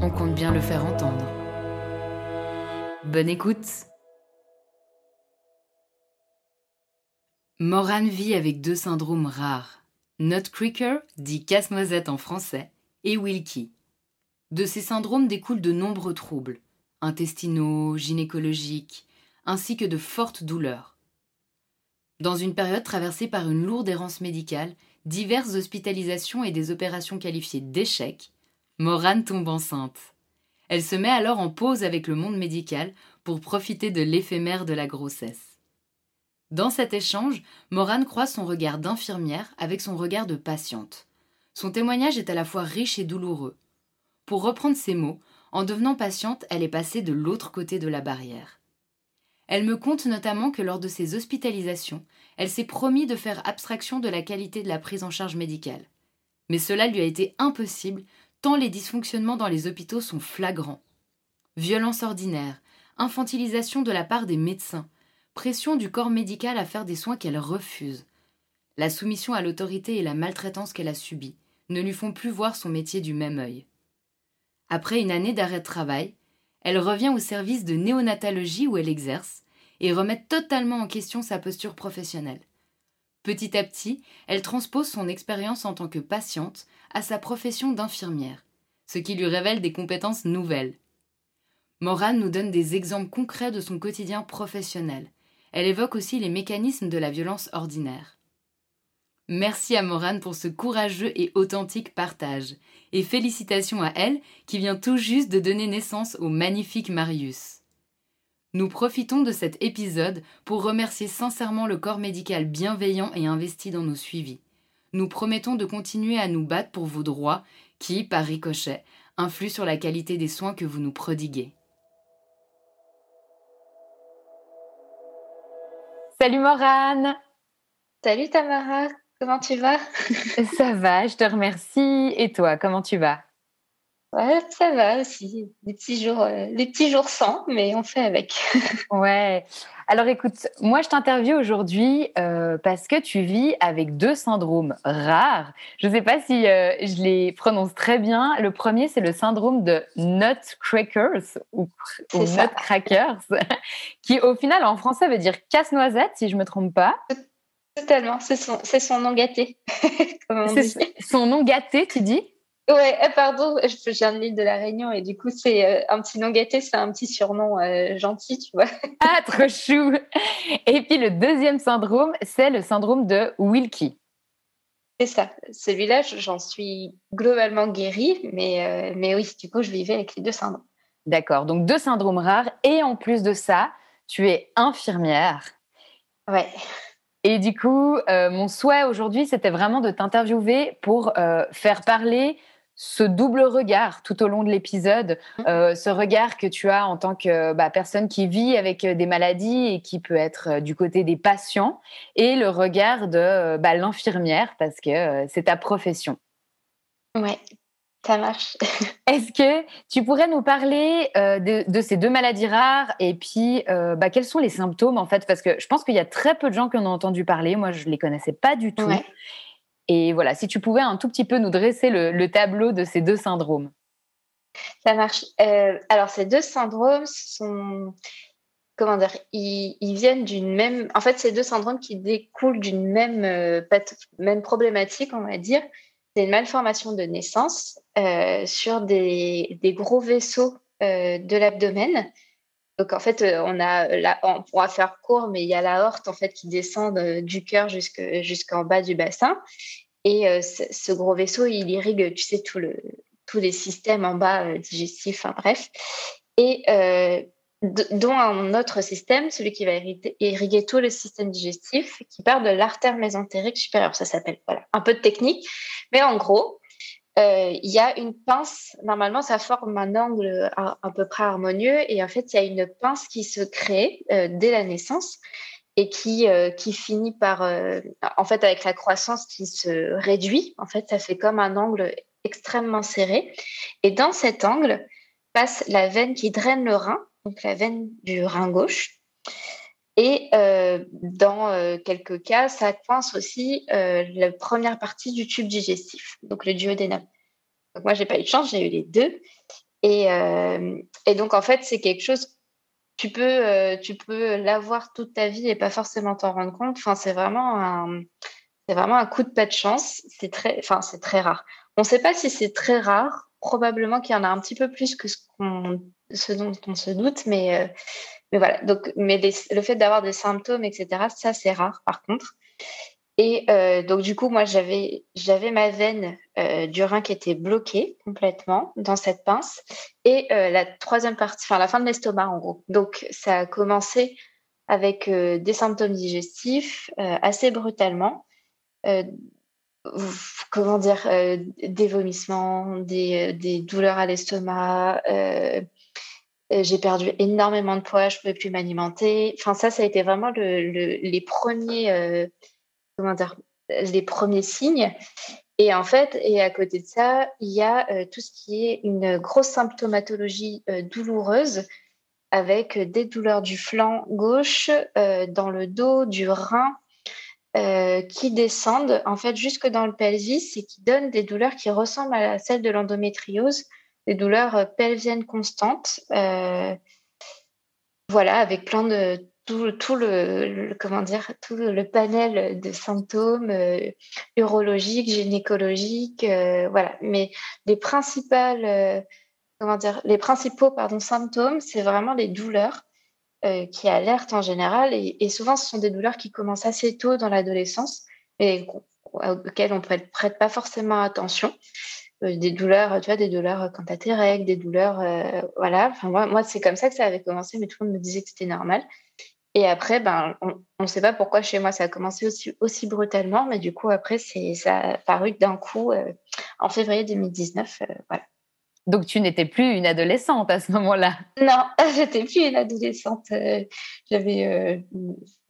on compte bien le faire entendre. Bonne écoute Morane vit avec deux syndromes rares. Nutcracker, dit casse-noisette en français, et Wilkie. De ces syndromes découlent de nombreux troubles, intestinaux, gynécologiques, ainsi que de fortes douleurs. Dans une période traversée par une lourde errance médicale, diverses hospitalisations et des opérations qualifiées d'échecs, Morane tombe enceinte. Elle se met alors en pause avec le monde médical pour profiter de l'éphémère de la grossesse. Dans cet échange, Morane croise son regard d'infirmière avec son regard de patiente. Son témoignage est à la fois riche et douloureux. Pour reprendre ses mots, en devenant patiente, elle est passée de l'autre côté de la barrière. Elle me conte notamment que lors de ses hospitalisations, elle s'est promis de faire abstraction de la qualité de la prise en charge médicale. Mais cela lui a été impossible tant les dysfonctionnements dans les hôpitaux sont flagrants. Violence ordinaire, infantilisation de la part des médecins, pression du corps médical à faire des soins qu'elle refuse. La soumission à l'autorité et la maltraitance qu'elle a subie ne lui font plus voir son métier du même œil. Après une année d'arrêt de travail, elle revient au service de néonatologie où elle exerce et remet totalement en question sa posture professionnelle. Petit à petit, elle transpose son expérience en tant que patiente à sa profession d'infirmière, ce qui lui révèle des compétences nouvelles. Morane nous donne des exemples concrets de son quotidien professionnel. Elle évoque aussi les mécanismes de la violence ordinaire. Merci à Morane pour ce courageux et authentique partage, et félicitations à elle qui vient tout juste de donner naissance au magnifique Marius. Nous profitons de cet épisode pour remercier sincèrement le corps médical bienveillant et investi dans nos suivis. Nous promettons de continuer à nous battre pour vos droits qui, par ricochet, influent sur la qualité des soins que vous nous prodiguez. Salut Morane Salut Tamara, comment tu vas? Ça va, je te remercie. Et toi, comment tu vas? Ouais, ça va aussi. Les petits jours, euh, les petits jours sans, mais on fait avec. ouais. Alors écoute, moi je t'interviewe aujourd'hui euh, parce que tu vis avec deux syndromes rares. Je ne sais pas si euh, je les prononce très bien. Le premier, c'est le syndrome de nutcrackers ou, ou nutcrackers, qui au final en français veut dire casse-noisette, si je ne me trompe pas. Totalement, c'est son, son nom gâté. c'est son nom gâté, tu dis? Ouais, eh, pardon, je viens de l'île de la Réunion et du coup, c'est euh, un petit nom gâté, c'est un petit surnom euh, gentil, tu vois. Ah, trop chou Et puis le deuxième syndrome, c'est le syndrome de Wilkie. C'est ça. Celui-là, j'en suis globalement guérie, mais, euh, mais oui, du coup, je vivais avec les deux syndromes. D'accord, donc deux syndromes rares et en plus de ça, tu es infirmière. Ouais. Et du coup, mon souhait aujourd'hui, c'était vraiment de t'interviewer pour faire parler ce double regard tout au long de l'épisode, mmh. euh, ce regard que tu as en tant que bah, personne qui vit avec euh, des maladies et qui peut être euh, du côté des patients, et le regard de bah, l'infirmière parce que c'est ta profession. Ouais, Ça marche. Est-ce que tu pourrais nous parler euh, de, ces deux maladies rares et puis euh, bah, quels sont les symptômes en fait? Parce que je pense qu'il y a très peu de gens qui en ont entendu parler. Moi, je ne les connaissais pas du tout. Et voilà, si tu pouvais un tout petit peu nous dresser le, tableau de ces deux syndromes. Ça marche. Euh, alors, ces deux syndromes sont. Comment dire ils, viennent d'une même. En fait, ces deux syndromes qui découlent d'une même, même problématique, on va dire c'est une malformation de naissance euh, sur des, gros vaisseaux euh, de l'abdomen. Donc en fait, euh, on a on pourra faire court, mais il y a la horte en fait qui descend du cœur jusqu'en bas du bassin. Et ce gros vaisseau, il irrigue, tu sais, tout le, tous les systèmes en bas digestifs, enfin bref. Et dont un autre système, celui qui va irriguer tout le système digestif, qui part de l'artère mésentérique supérieure. Ça s'appelle, voilà, un peu de technique. Mais en gros, euh, il y a une pince, normalement ça forme un angle à, peu près harmonieux, et en fait il y a une pince qui se crée euh, dès la naissance et qui, euh, qui finit par, en fait avec la croissance qui se réduit, en fait ça fait comme un angle extrêmement serré. Et dans cet angle passe la veine qui draine le rein, donc la veine du rein gauche. Et euh, dans euh, quelques cas, ça coince aussi euh, la première partie du tube digestif, donc le duodénum. Donc moi, j'ai pas eu de chance, j'ai eu les deux. Et, donc, en fait, c'est quelque chose, tu peux, tu peux l'avoir toute ta vie et pas forcément t'en rendre compte. Enfin, c'est vraiment un, c'est vraiment un coup de pas de chance. C'est très, enfin, c'est très rare. On ne sait pas si c'est très rare. Probablement qu'il y en a un petit peu plus que ce ce dont on se doute, mais, mais voilà. Le fait d'avoir des symptômes, etc., ça, c'est rare par contre. Et euh, donc, du coup, moi, j'avais, ma veine euh, du rein qui était bloquée complètement dans cette pince et la troisième partie, enfin, la fin de l'estomac, en gros. Donc, ça a commencé avec des symptômes digestifs assez brutalement. comment dire, des vomissements, des, des douleurs à l'estomac, euh, j'ai perdu énormément de poids, je pouvais plus m'alimenter. Enfin, ça, ça a été vraiment le, les premiers, euh, comment dire, les premiers signes. Et en fait, et à côté de ça, il y a euh, tout ce qui est une grosse symptomatologie douloureuse avec des douleurs du flanc gauche, dans le dos, du rein, qui descendent en fait jusque dans le pelvis et qui donnent des douleurs qui ressemblent à celles de l'endométriose des douleurs euh, pelviennes constantes. Euh, voilà, avec plein de tout, le, comment dire tout le panel de symptômes euh, urologiques, gynécologiques, voilà. Mais les principales comment dire les principaux symptômes, c'est vraiment les douleurs qui alertent en général et, souvent ce sont des douleurs qui commencent assez tôt dans l'adolescence et auxquelles on ne prête pas forcément attention. Euh, des douleurs, tu vois, des douleurs quand tu as tes règles, des douleurs, euh, voilà. Enfin, moi, moi c'est comme ça que ça avait commencé, mais tout le monde me disait que c'était normal. Et après, ben, on ne sait pas pourquoi chez moi ça a commencé aussi, aussi brutalement, mais du coup, après, c'est, ça a paru d'un coup euh, en février 2019. voilà. Donc, tu n'étais plus une adolescente à ce moment-là? Non, j'étais plus une adolescente. J'avais,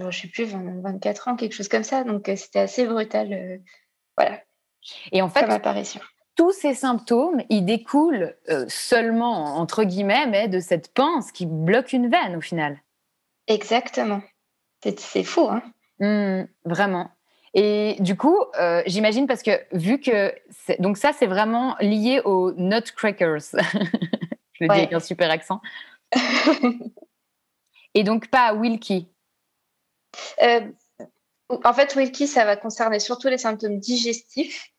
je sais plus, 24 ans, quelque chose comme ça. Donc, c'était assez brutal. voilà. Et en fait, comme apparition tous ces symptômes, ils découlent euh, seulement, entre guillemets, mais de cette pince qui bloque une veine au final. Exactement. C'est fou, hein mmh, Vraiment. Et du coup, euh, j'imagine parce que vu que donc ça c'est vraiment lié aux nutcrackers, je le dis avec un super accent. Et donc pas à Wilkie. Euh, en fait, Wilkie, ça va concerner surtout les symptômes digestifs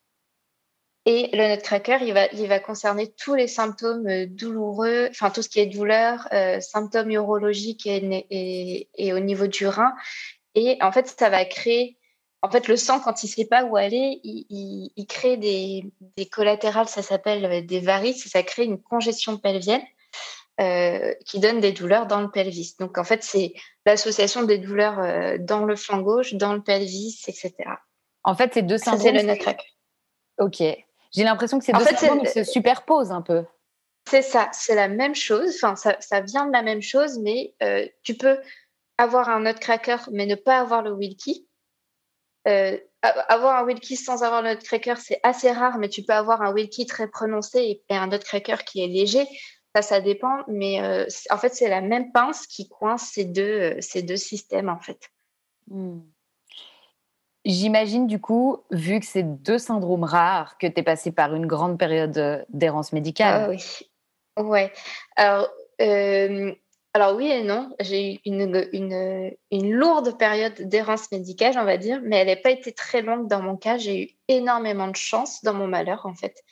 et le nutcracker, il va, il va concerner tous les symptômes euh, douloureux, enfin tout ce qui est douleur, euh, symptômes urologiques et, et, au niveau du rein. Et en fait, ça va créer, en fait, le sang, quand il ne sait pas où aller, il, il, crée des, des, collatérales, ça s'appelle euh, des varices, et ça crée une congestion pelvienne euh, qui donne des douleurs dans le pelvis. Donc en fait, c'est l'association des douleurs dans le flanc gauche, dans le pelvis, etc. En fait, c'est deux symptômes. c'est le nutcracker. Ok. J'ai l'impression que ces deux symptômes se superposent un peu. C'est ça, c'est la même chose. Enfin, ça, vient de la même chose, mais euh, tu peux avoir un cracker, mais ne pas avoir le Wilkie. Euh, avoir un Wilkie sans avoir le nutcracker, c'est assez rare, mais tu peux avoir un Wilkie très prononcé et, un nutcracker qui est léger. Ça, ça dépend, mais en fait, c'est la même pince qui coince ces deux, ces deux systèmes, en fait. Hmm. J'imagine du coup, vu que c'est deux syndromes rares, que tu es passé par une grande période d'errance médicale. Ah oui. Ouais. Alors, euh, alors oui et non. J'ai eu une, lourde période d'errance médicale, on va dire, mais elle n'a pas été très longue dans mon cas. J'ai eu énormément de chance dans mon malheur, en fait.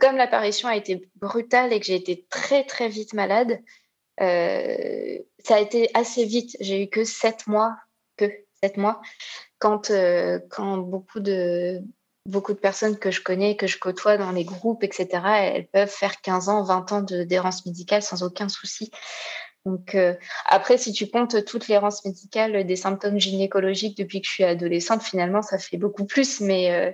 Comme l'apparition a été brutale et que j'ai été très, très vite malade. Euh, ça a été assez vite. J'ai eu que sept mois, que sept mois quand, euh, quand beaucoup de, beaucoup de personnes que je connais, que je côtoie dans les groupes, etc., elles peuvent faire 15 ans, 20 ans d'errance médicale sans aucun souci. Donc, euh, après, si tu comptes toute l'errance médicale des symptômes gynécologiques depuis que je suis adolescente, finalement, ça fait beaucoup plus. Mais, euh,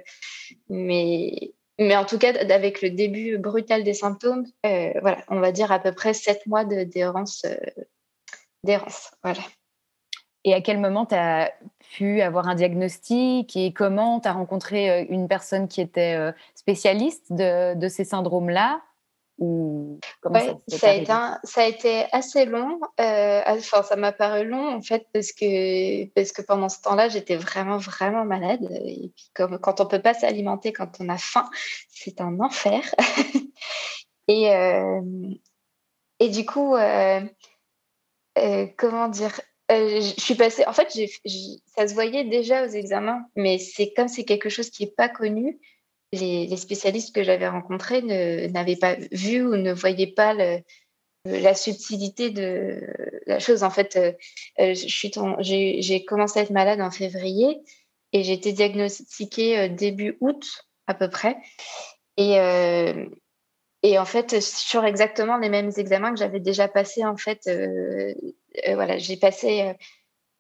mais, mais en tout cas, avec le début brutal des symptômes, voilà, on va dire à peu près 7 mois d'errance. d'errance, voilà. Et à quel moment tu as pu avoir un diagnostic et comment tu as rencontré euh, une personne qui était euh, spécialiste de, ces syndromes-là ou ça, a été ça, a été assez long. Euh, enfin, ça m'a paru long en fait parce que parce que pendant ce temps-là, j'étais vraiment vraiment malade. Et puis comme quand on peut pas s'alimenter quand on a faim, c'est un enfer. et et du coup, comment dire euh, je suis passée. En fait, ça se voyait déjà aux examens, mais c'est comme c'est quelque chose qui n'est pas connu. Les, spécialistes que j'avais rencontrés n'avaient pas vu ou ne voyaient pas la subtilité de la chose. En fait, euh, euh, j'ai commencé à être malade en février et j'ai été diagnostiquée début août à peu près. Et, et en fait, sur exactement les mêmes examens que j'avais déjà passés, en fait, euh, euh, voilà, j'ai passé, euh,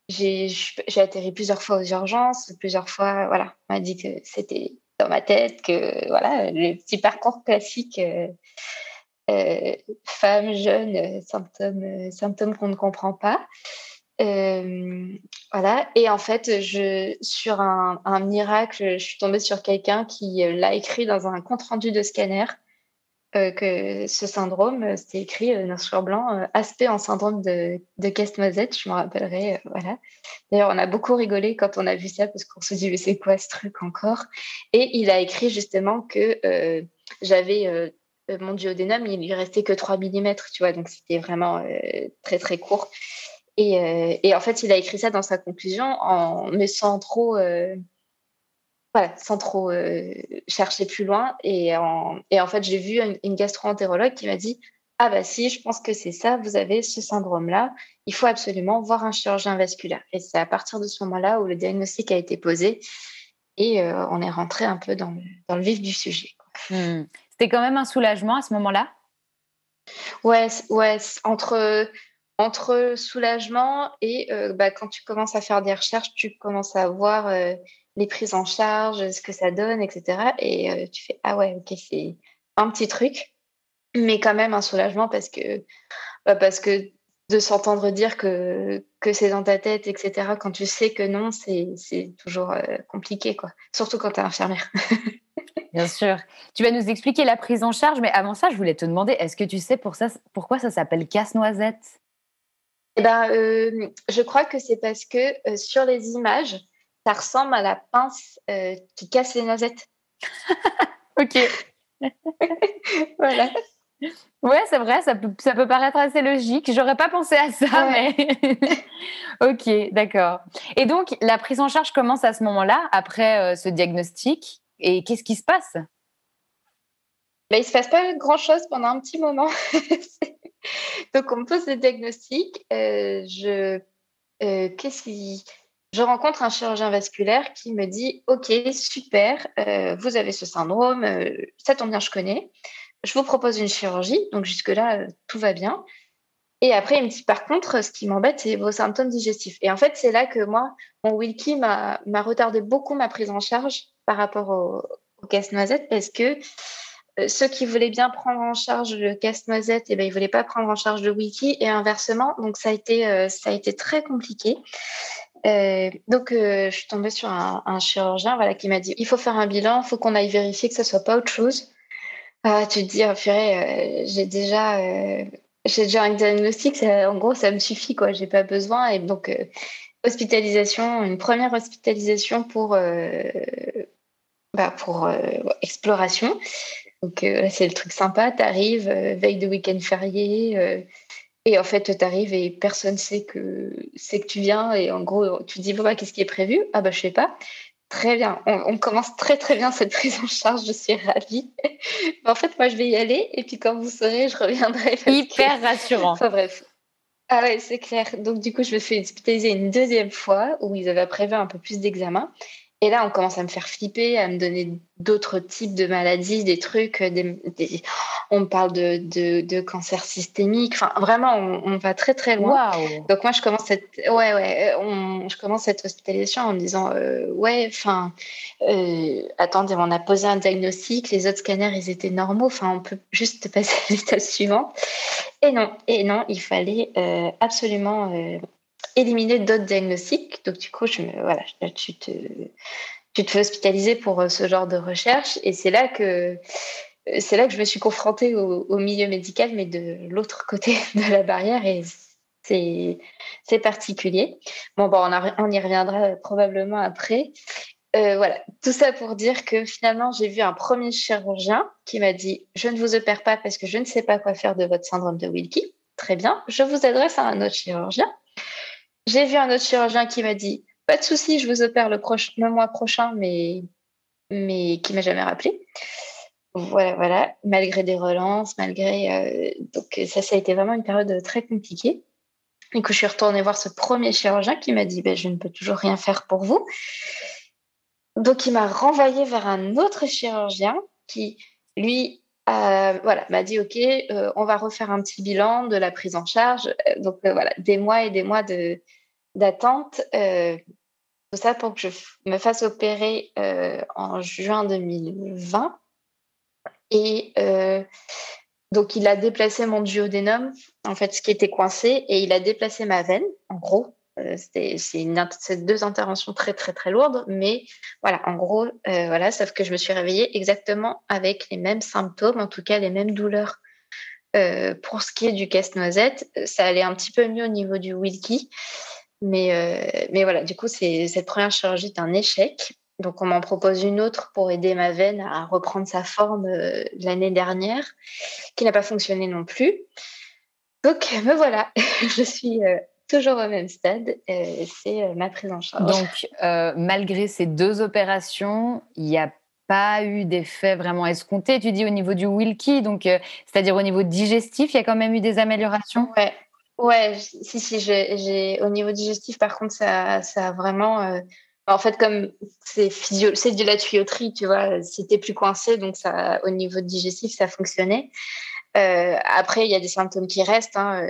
j'ai atterri plusieurs fois aux urgences, plusieurs fois, voilà, on m'a dit que c'était dans ma tête, que voilà, le petit parcours classique, femme, jeune, symptômes, symptômes qu'on ne comprend pas. voilà. Et en fait, je, sur un, miracle, je suis tombée sur quelqu'un qui l'a écrit dans un compte rendu de scanner euh, que ce syndrome, euh, c'était écrit euh, noir sur blanc, aspect en syndrome de, de Casse-Noisette, je me rappellerai. voilà. D'ailleurs, on a beaucoup rigolé quand on a vu ça parce qu'on se dit, mais c'est quoi ce truc encore? Et il a écrit justement que j'avais mon duodénum, il lui restait que 3 mm, tu vois, donc c'était vraiment très très court. Et, et, en fait, il a écrit ça dans sa conclusion en me sans trop voilà, sans trop euh, chercher plus loin. Et en, et en fait, j'ai vu une, gastro-entérologue qui m'a dit Ah, bah si, je pense que c'est ça, vous avez ce syndrome-là, il faut absolument voir un chirurgien vasculaire. Et c'est à partir de ce moment-là où le diagnostic a été posé et euh, on est rentré un peu dans le, dans le vif du sujet. Hmm. C'était quand même un soulagement à ce moment-là? Ouais, ouais entre, entre soulagement et euh, bah, quand tu commences à faire des recherches, tu commences à voir les prises en charge, ce que ça donne, etc. Et euh, tu fais ah ouais, ok, c'est un petit truc, mais quand même un soulagement parce que bah, parce que de s'entendre dire que que c'est dans ta tête, etc. Quand tu sais que non, c'est toujours euh, compliqué quoi. Surtout quand tu es infirmière. Bien sûr. Tu vas nous expliquer la prise en charge, mais avant ça, je voulais te demander, est-ce que tu sais pour ça, pourquoi ça s'appelle casse-noisette? Eh ben, euh, je crois que c'est parce que sur les images, ça ressemble à la pince euh, qui casse les noisettes. ok. voilà. Ouais, c'est vrai, ça peut, ça peut paraître assez logique. J'aurais pas pensé à ça, mais. ok, d'accord. Et donc, la prise en charge commence à ce moment-là, après euh, ce diagnostic. Et qu'est-ce qui se passe? Ben, Il se passe pas grand-chose pendant un petit moment. donc, on me pose le diagnostic. Euh, je. qu'est-ce qui je rencontre un chirurgien vasculaire qui me dit Ok, super, euh, vous avez ce syndrome, euh, ça tombe bien, je connais. Je vous propose une chirurgie. Donc, jusque-là, euh, tout va bien. Et après, il me dit Par contre, ce qui m'embête, c'est vos symptômes digestifs. Et en fait, c'est là que moi, mon Wilkie m'a retardé beaucoup ma prise en charge par rapport au, casse-noisette parce que ceux qui voulaient bien prendre en charge le casse-noisette, eh ben, ils voulaient pas prendre en charge le wiki et inversement. Donc, ça a été, ça a été très compliqué. donc, je suis tombée sur un, chirurgien voilà, qui m'a dit il faut faire un bilan, il faut qu'on aille vérifier que ce soit pas autre chose. Ah, tu te dis, oh, j'ai déjà, j'ai déjà un diagnostic, en gros, ça me suffit, quoi. J'ai pas besoin. Et donc, hospitalisation, une première hospitalisation pour, bah, pour exploration. Donc, c'est le truc sympa. Tu arrives, veille de week-end férié et en fait, tu arrives et personne sait que c'est que tu viens. Et en gros, tu te dis, bah, qu'est-ce qui est prévu? Ah, bah, je sais pas. Très bien. On, commence très, très bien cette prise en charge. Je suis ravie. en fait, moi, je vais y aller. Et puis, quand vous serez, je reviendrai. Hyper rassurant. Enfin, bref. Ah ouais, c'est clair. Donc, du coup, je me fais hospitaliser une deuxième fois où ils avaient prévu un peu plus d'examen. Et là, on commence à me faire flipper, à me donner d'autres types de maladies, des trucs. Des, on me parle de, de, de, cancer systémique. Enfin, vraiment, on, va très très loin. Donc moi, je commence cette, ouais, ouais, on, je commence cette hospitalisation en me disant, euh, ouais, enfin, euh, attendez, on a posé un diagnostic, les autres scanners, ils étaient normaux. Enfin, on peut juste passer à l'étape suivante. Et non, et non, il fallait euh, absolument euh, éliminer d'autres diagnostics. Donc, du coup, je me, voilà, tu te, tu te fais hospitaliser pour euh, ce genre de recherche. Et c'est là que, c'est là que je me suis confrontée au, milieu médical, mais de l'autre côté de la barrière. Et c'est, c'est particulier. Bon, bon on, on, y reviendra probablement après. Euh, voilà, tout ça pour dire que finalement, j'ai vu un premier chirurgien qui m'a dit Je ne vous opère pas parce que je ne sais pas quoi faire de votre syndrome de Wilkie. Très bien, je vous adresse à un autre chirurgien. J'ai vu un autre chirurgien qui m'a dit Pas de souci, je vous opère le, mois prochain, mais, mais qui m'a jamais rappelé. Voilà, voilà, malgré des relances, malgré. Euh, donc, ça, ça a été vraiment une période très compliquée. Et que je suis retournée voir ce premier chirurgien qui m'a dit ben, Je ne peux toujours rien faire pour vous. Donc, il m'a renvoyé vers un autre chirurgien qui, lui, voilà, m'a dit OK, euh, on va refaire un petit bilan de la prise en charge. Euh, donc euh, voilà, des mois et des mois d'attente. tout ça pour que je me fasse opérer en juin 2020. Et donc il a déplacé mon duodénum, en fait, ce qui était coincé, et il a déplacé ma veine, en gros, euh, c'est deux interventions très très très lourdes, mais voilà, en gros, euh, voilà, sauf que je me suis réveillée exactement avec les mêmes symptômes, en tout cas les mêmes douleurs. Euh, pour ce qui est du casse-noisette, ça allait un petit peu mieux au niveau du Wilkie, mais mais voilà, du coup, cette première chirurgie est un échec. Donc on m'en propose une autre pour aider ma veine à reprendre sa forme l'année dernière, qui n'a pas fonctionné non plus. Donc me voilà, je suis toujours au même stade, c'est euh, ma prise en charge. Donc, euh, malgré ces deux opérations, il n'y a pas eu d'effet vraiment escompté. Tu dis au niveau du Wilkie, donc euh, c'est-à-dire au niveau digestif, il y a quand même eu des améliorations? Ouais, ouais, si si, j'ai au niveau digestif, par contre, ça, ça a vraiment. en fait, comme c'est de la tuyauterie, tu vois, c'était plus coincé, donc ça, au niveau digestif, ça fonctionnait. Euh, après, il y a des symptômes qui restent. Hein,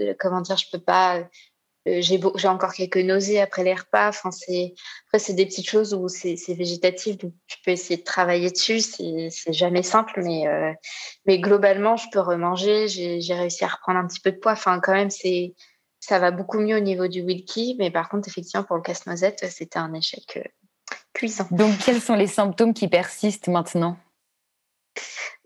euh, comment dire, je peux pas. Euh, j'ai, encore quelques nausées après les repas. Enfin, après c'est des petites choses où c'est, végétatif, donc tu peux essayer de travailler dessus. C'est, jamais simple, mais globalement, je peux remanger. J'ai, réussi à reprendre un petit peu de poids. Enfin, quand même, ça va beaucoup mieux au niveau du Wilkie, mais par contre, effectivement, pour le casse-noisette, c'était un échec cuisant. Donc, quels sont les symptômes qui persistent maintenant?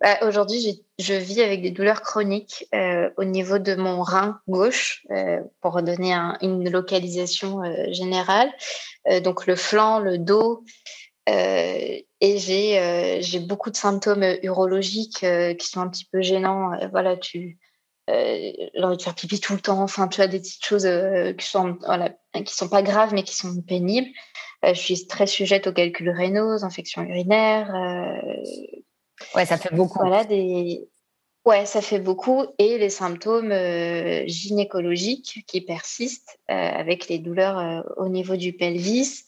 Bah, Aujourd'hui, je vis avec des douleurs chroniques euh, au niveau de mon rein gauche, euh, pour redonner une localisation euh, générale. donc le flanc, le dos. et j'ai beaucoup de symptômes urologiques qui sont un petit peu gênants. voilà, tu envie de faire pipi tout le temps. Enfin, tu as des petites choses qui sont voilà, sont pas graves mais qui sont pénibles. je suis très sujette aux calculs rénaux, aux infections urinaires, Ouais, ça fait beaucoup. Voilà, des... Ouais, ça fait beaucoup. Et les symptômes euh, gynécologiques qui persistent euh, avec les douleurs euh, au niveau du pelvis,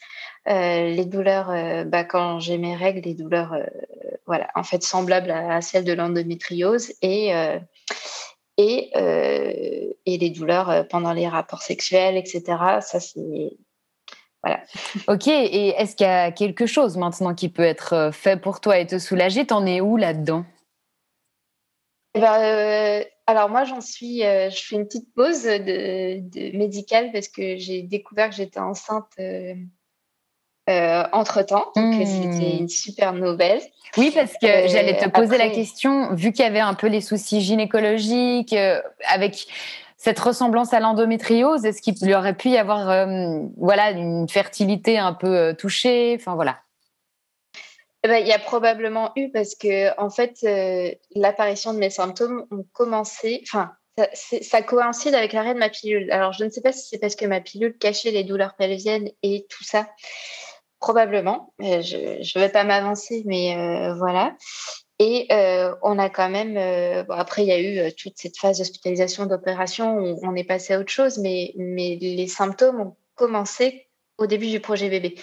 les douleurs bah, quand j'ai mes règles, les douleurs voilà, en fait semblables à, celles de l'endométriose et, et, et les douleurs pendant les rapports sexuels, etc. Ça, c'est voilà. Ok, et est-ce qu'il y a quelque chose maintenant qui peut être euh, fait pour toi et te soulager? T'en es où là-dedans? Eh ben, euh, alors moi, j'en suis, je fais une petite pause de, médicale parce que j'ai découvert que j'étais enceinte entre-temps. Donc, c'était hmm. une super nouvelle. Oui, parce que j'allais te poser la question, vu qu'il y avait un peu les soucis gynécologiques, avec cette ressemblance à l'endométriose, est-ce qu'il aurait pu y avoir euh, voilà, une fertilité un peu euh, touchée Enfin, voilà. Eh ben, il y a probablement eu parce que, en fait, euh, l'apparition de mes symptômes ont commencé. Enfin, ça, ça, coïncide avec l'arrêt de ma pilule. Alors, je ne sais pas si c'est parce que ma pilule cachait les douleurs pelviennes et tout ça. Probablement. Je ne vais pas m'avancer, mais voilà. Et euh, on a quand même, euh, bon, après il y a eu euh, toute cette phase d'hospitalisation, d'opération, où on est passé à autre chose, mais, mais les symptômes ont commencé au début du projet bébé.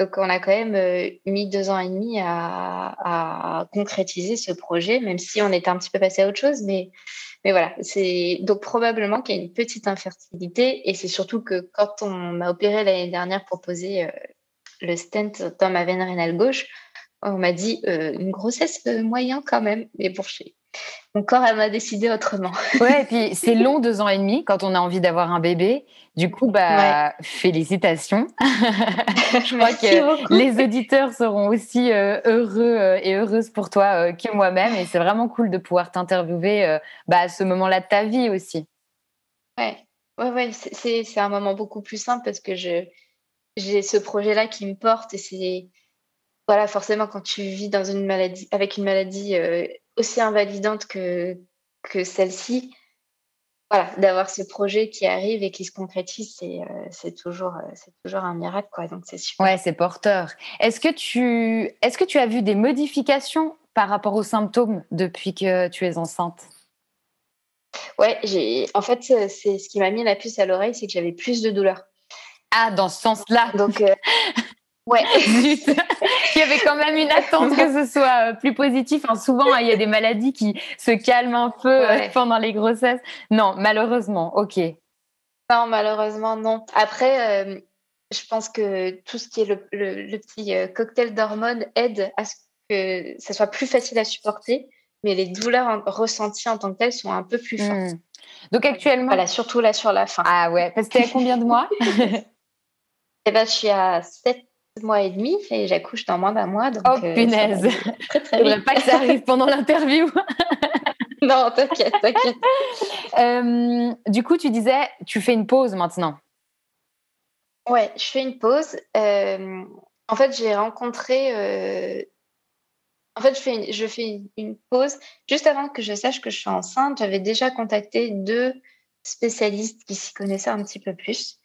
Donc on a quand même euh, mis deux ans et demi à, à, concrétiser ce projet, même si on était un petit peu passé à autre chose, mais mais voilà, c'est donc probablement qu'il y a une petite infertilité et c'est surtout que quand on m'a opéré l'année dernière pour poser le stent dans ma veine rénale gauche, on m'a dit euh, une grossesse euh, moyen quand même, mais pour chez mon corps, elle m'a décidé autrement. ouais, et puis c'est long deux ans et demi quand on a envie d'avoir un bébé. Du coup, bah, félicitations. Je crois que les auditeurs seront aussi euh, heureux et heureuses pour toi que moi-même. Et c'est vraiment cool de pouvoir t'interviewer bah, à ce moment-là de ta vie aussi. Ouais, ouais, ouais c'est un moment beaucoup plus simple parce que j'ai ce projet-là qui me porte et c'est voilà, forcément, quand tu vis dans une maladie, avec une maladie euh, aussi invalidante que, que celle-ci, voilà, d'avoir ce projet qui arrive et qui se concrétise, c'est euh, toujours, euh, toujours un miracle, quoi. Donc c'est super. Ouais, c'est porteur. Est-ce que tu, est-ce que tu as vu des modifications par rapport aux symptômes depuis que tu es enceinte? Ouais. En fait, c'est ce qui m'a mis la puce à l'oreille, c'est que j'avais plus de douleurs. Ah, dans ce sens-là. Donc, Ouais. il y avait quand même une attente que ce soit euh, plus positif. souvent, il y a des maladies qui se calment un peu euh, pendant les grossesses. Non, malheureusement, ok. Non, malheureusement, non. Après, euh, je pense que tout ce qui est le, petit cocktail d'hormones aide à ce que ça soit plus facile à supporter, mais les douleurs ressenties en tant que telles sont un peu plus fortes. Hmm. Donc actuellement. Voilà, surtout là sur la fin. Ah ouais, parce que t'es à combien de mois? Eh ben, je suis à 7 mois et demi et j'accouche dans moins d'un mois. Donc, oh punaise Très très vite. pas que ça arrive pendant l'interview. non, t'inquiète, t'inquiète. Euh, du coup, tu disais, tu fais une pause maintenant. Ouais, je fais une pause. Euh, en fait, j'ai rencontré. Euh, en fait, je fais, une, je fais une, pause juste avant que je sache que je suis enceinte. J'avais déjà contacté deux spécialistes qui s'y connaissaient un petit peu plus.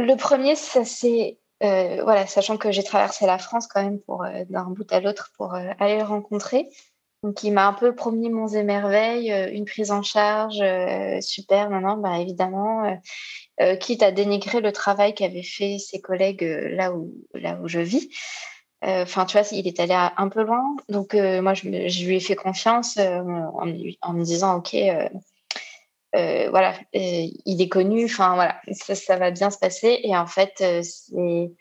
Le premier, ça c'est euh, voilà, sachant que j'ai traversé la France quand même pour euh, d'un bout à l'autre pour euh, aller le rencontrer. Donc il m'a un peu promis mon émerveil, une prise en charge super. Maintenant, bah évidemment, quitte à dénigrer le travail qu'avaient fait ses collègues là où là où je vis. Enfin, tu vois, il est allé un peu loin. Donc moi, je, lui ai fait confiance en, me disant, ok voilà, il est connu, enfin voilà, ça, ça, va bien se passer. Et en fait, euh, c'est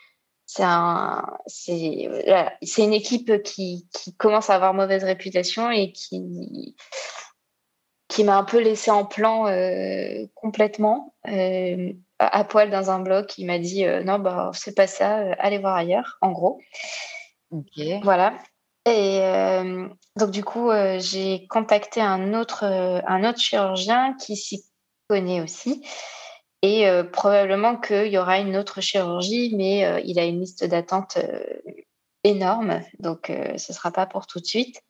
c'est un, c'est voilà, une équipe qui, qui, commence à avoir mauvaise réputation et qui qui m'a un peu laissé en plan euh, complètement euh, à, poil dans un bloc. Il m'a dit non bah c'est pas ça, allez voir ailleurs, en gros. Okay. Voilà. Et euh, donc, du coup, euh, j'ai contacté un autre, euh, un autre chirurgien qui s'y connaît aussi. Et probablement qu'il y aura une autre chirurgie, mais il a une liste d'attente énorme. Donc, ce ne sera pas pour tout de suite.